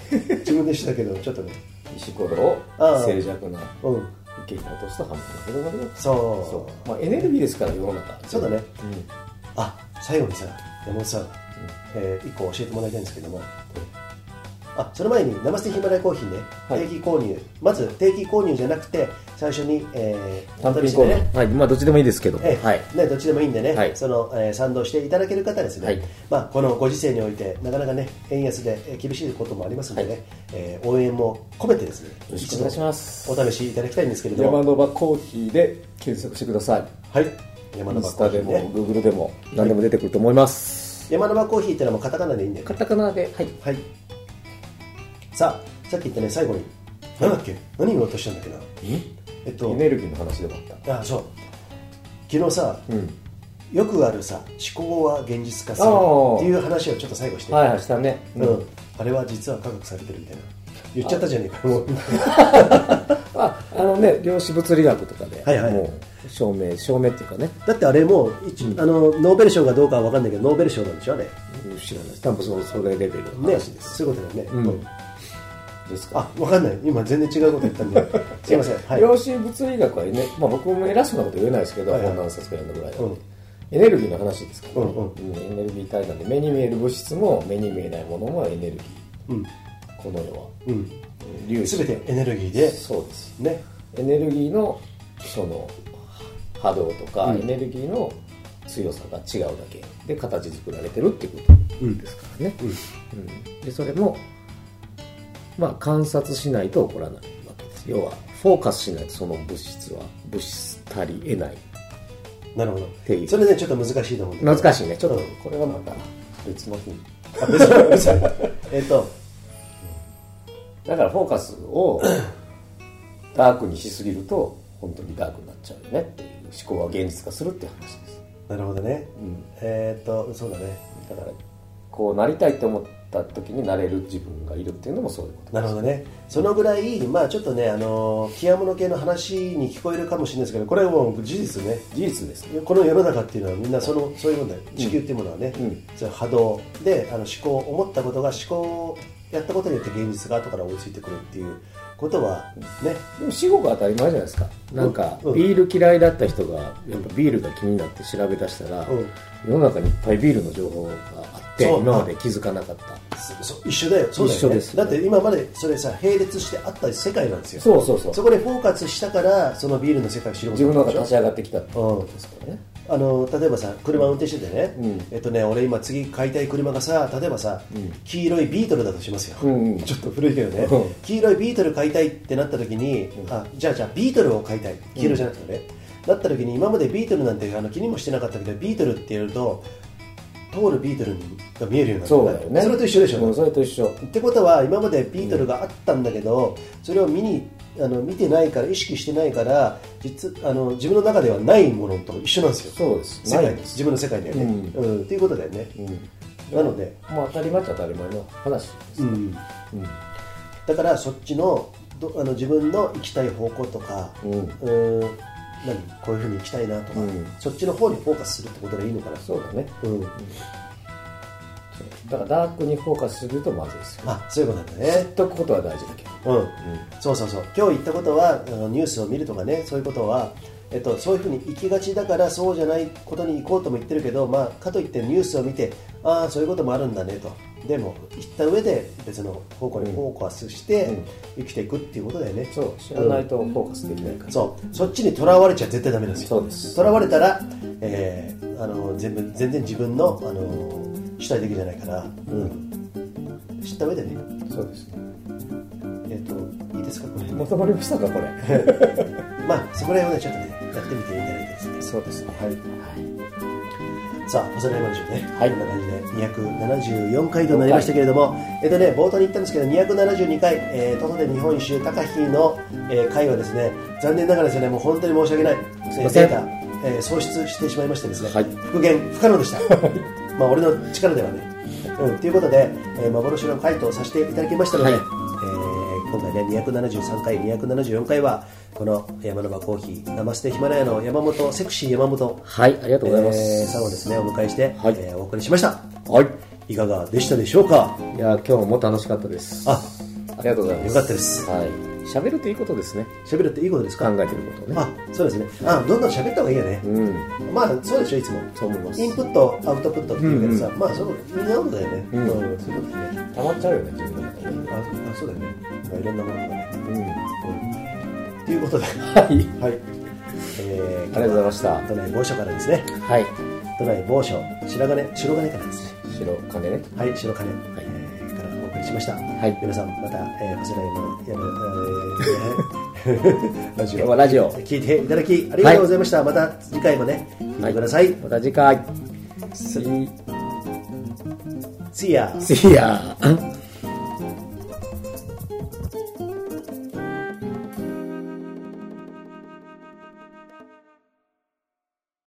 け？自分でしたけどちょっとね。石ころをああ。静寂なうん。池に落とすと波紋が広がる。よそう。そう、まあ、エネルギーですから世の中。そうだね。うん。あ最後にさ山本さん、えー、1個教えてもらいたいんですけども、あその前に生ステヒマラヤコーヒーね、はい。定期購入。まず定期購入じゃなくて最初に、えー、単品購入。はい。まあどっちでもいいですけど。ええ。はい。ね、どっちでもいいんでね、はい。そのえー賛同していただける方ですね、はい。まあ、このご時世においてなかなかね円安でえー厳しいこともありますのでね、はい。えー応援も込めてですねよろしくお願いします。一度お試しいただきたいんですけれど山も野場コーヒーで検索してください。はい。山イ野場コーンスタでもヒーね Google でも何でも出てくると思います。山野場コーヒーってのはカタカナでいいんだよカねタカナではい。はいさあさっき言ったね最後に。何だっけ？何言おうとしたんだっけな？え？っと。エネルギーの話でもあった。あそう。昨日さ、うん。よくあるさ思考は現実化するっていう話をちょっと最後して、はいはいしたね。うん、あれは実は科学されてるみたいな。言っちゃったじゃねえかもう。ああのね量子物理学とかではいはい。もう証明証明っていうかね。だってあれもう一、あのノーベル賞かどうかは分かんないけどノーベル賞なんでしょあれ。知らない。多分そそれレベルのね話です、そういうことだよね、うん。うんですか？あ分かんない。今全然違うこと言ったんで。すいません。はい、量子物理学はね、まあ、僕も偉そうなこと言えないですけど、はいはい。本何冊か読んだぐらいなんで、うん。エネルギーの話ですから、うんうん。エネルギー体なんで目に見える物質も目に見えないものもエネルギー。うん。この世は。うん。粒子。全てエネルギーで。そうです。ね。エネルギーのその波動とか、うん。エネルギーの強さが違うだけで形作られてるっていうことですからね、うん。でそれもまあ観察しないと起こらないわけです。要はフォーカスしないとその物質は物質足り得ない。なるほど。ていうそれねちょっと難しいと思う難しいね。ちょっとうん。これはまた別の日に。あ別に別にえっと。だからフォーカスをダークにしすぎると本当にダークになっちゃうよねっていう思考は現実化するっていう話です。なるほどね、うん。えっとそうだね。だからこうなりたいと思っった時になれる自分がいるっていうのもそういうことなるほどね。そのぐらいまあちょっとねあの極物系の話に聞こえるかもしれないですけどこれはもう事実ね。事実ですね。この世の中っていうのはみんなそのそういうもんだよ。地球っていうものはね、うん。そ波動であの思考思ったことが思考をやったことによって現実が後から追いついてくるっていうことはねでも至極当たり前じゃないですか。なんかうん。ビール嫌いだった人がやっぱビールが気になって調べ出したら、うん。世の中にいっぱいビールの情報があってそう。今まで気づかなかった。一緒だよ。そうだよ、ね、一緒です。だって今までそれさ並列してあった世界なんですよ。そうそうそう。そこでフォーカスしたからそのビールの世界を知る自分の中でしょで立ち上がってきたってことですからね。あの例えばさ車運転しててね、うん。えっとね俺今次買いたい車がさ例えばさ、黄色いビートルだとしますよ、うんうん。ちょっと古いけどね、うん。黄色いビートル買いたいってなった時に、あじゃあじゃあビートルを買いたい。黄色じゃなくてね、なった時に今までビートルなんてあの気にもしてなかったけどビートルってやると通るビートルが見えるようになった。そうだよね。それと一緒でしょ、うんそれと一緒。ってことは今までビートルがあったんだけど、それを見にあの見てないから意識してないから実あの自分の中ではないものと一緒なんですよ。そうです。世界です。自分の世界だよね、ううん。っていうことだよね、うん。なので、まあ当たり前っちゃ当たり前の話ですね、うん、うん。だからそっちのどあの自分の行きたい方向とか、うん。うん何こういうふうに行きたいなとか、うん。そっちの方にフォーカスするってことがいいのかな。そうだね。うん、だからダークにフォーカスするとまずいですよ。あそういうことなんだね。知っとくことは大事だけど。うん、そうそうそう。今日言ったことはあのニュースを見るとかねそういうことは、えっと、そういうふうに行きがちだからそうじゃないことに行こうとも言ってるけど、まあ、かといってニュースを見てああそういうこともあるんだねとでも行った上で別の方向にフォーカスして生きていくっていうことだよね、そう知らないとフォーカスできないから、そう。そっちにとらわれちゃ絶対ダメなんですよ。そうです。とらわれたら、えーあの全部全然自分の、あの主体的じゃないから、知った上でね。そうですね。えっ、といいですか？これ。まとまりましたかこれ。まあそこら辺をねちょっとねやってみていいんじゃないですかそうですね。はいさあ、細長いマンションね、はい。こんな感じで274回となりましたけれども、えっとね、冒頭に言ったんですけど、272回、えー、徒歩で日本一周、高飛の、えー回はですね、残念ながらですね、もう本当に申し訳ない、すいません。データ、えー喪失してしまいましてですね、はい。復元不可能でした。まあ、俺の力ではね。うん、ということで、えー幻の回とさせていただきましたので、はい。えー今回ね273回274回はこの山の場コーヒーナマステヒマラヤの山本セクシー山本。はいありがとうございます、えーさんをですねお迎えして、はい。えーお送りしました。はい。いかがでしたでしょうか？いや今日も楽しかったです。あありがとうございます。よかったです。はい喋るっていいことですね。喋るっていいことですか？考えてることをね。あそうですね。あどんどん喋った方がいいよね、うん。まあそうでしょいつも。そう思います。インプットアウトプットっていうけどさ、まあそうみんなのだよね、うん。そういうことね。溜まっちゃうよね自分の中にああそうだよね。まあいろんなものが。ねうん。ということで。はい。はい、えー、ありがとうございました。都内某所からですね。はい。都内某所白金。白金からですね。白金ね。はい白金、はい送りしました。はい。皆さんまた、えー、こちらへのやる、えー ラジオ。今日はラジオ。聞いていただきありがとうございました、また次回もね聞いてください、また次回。See See ya See ya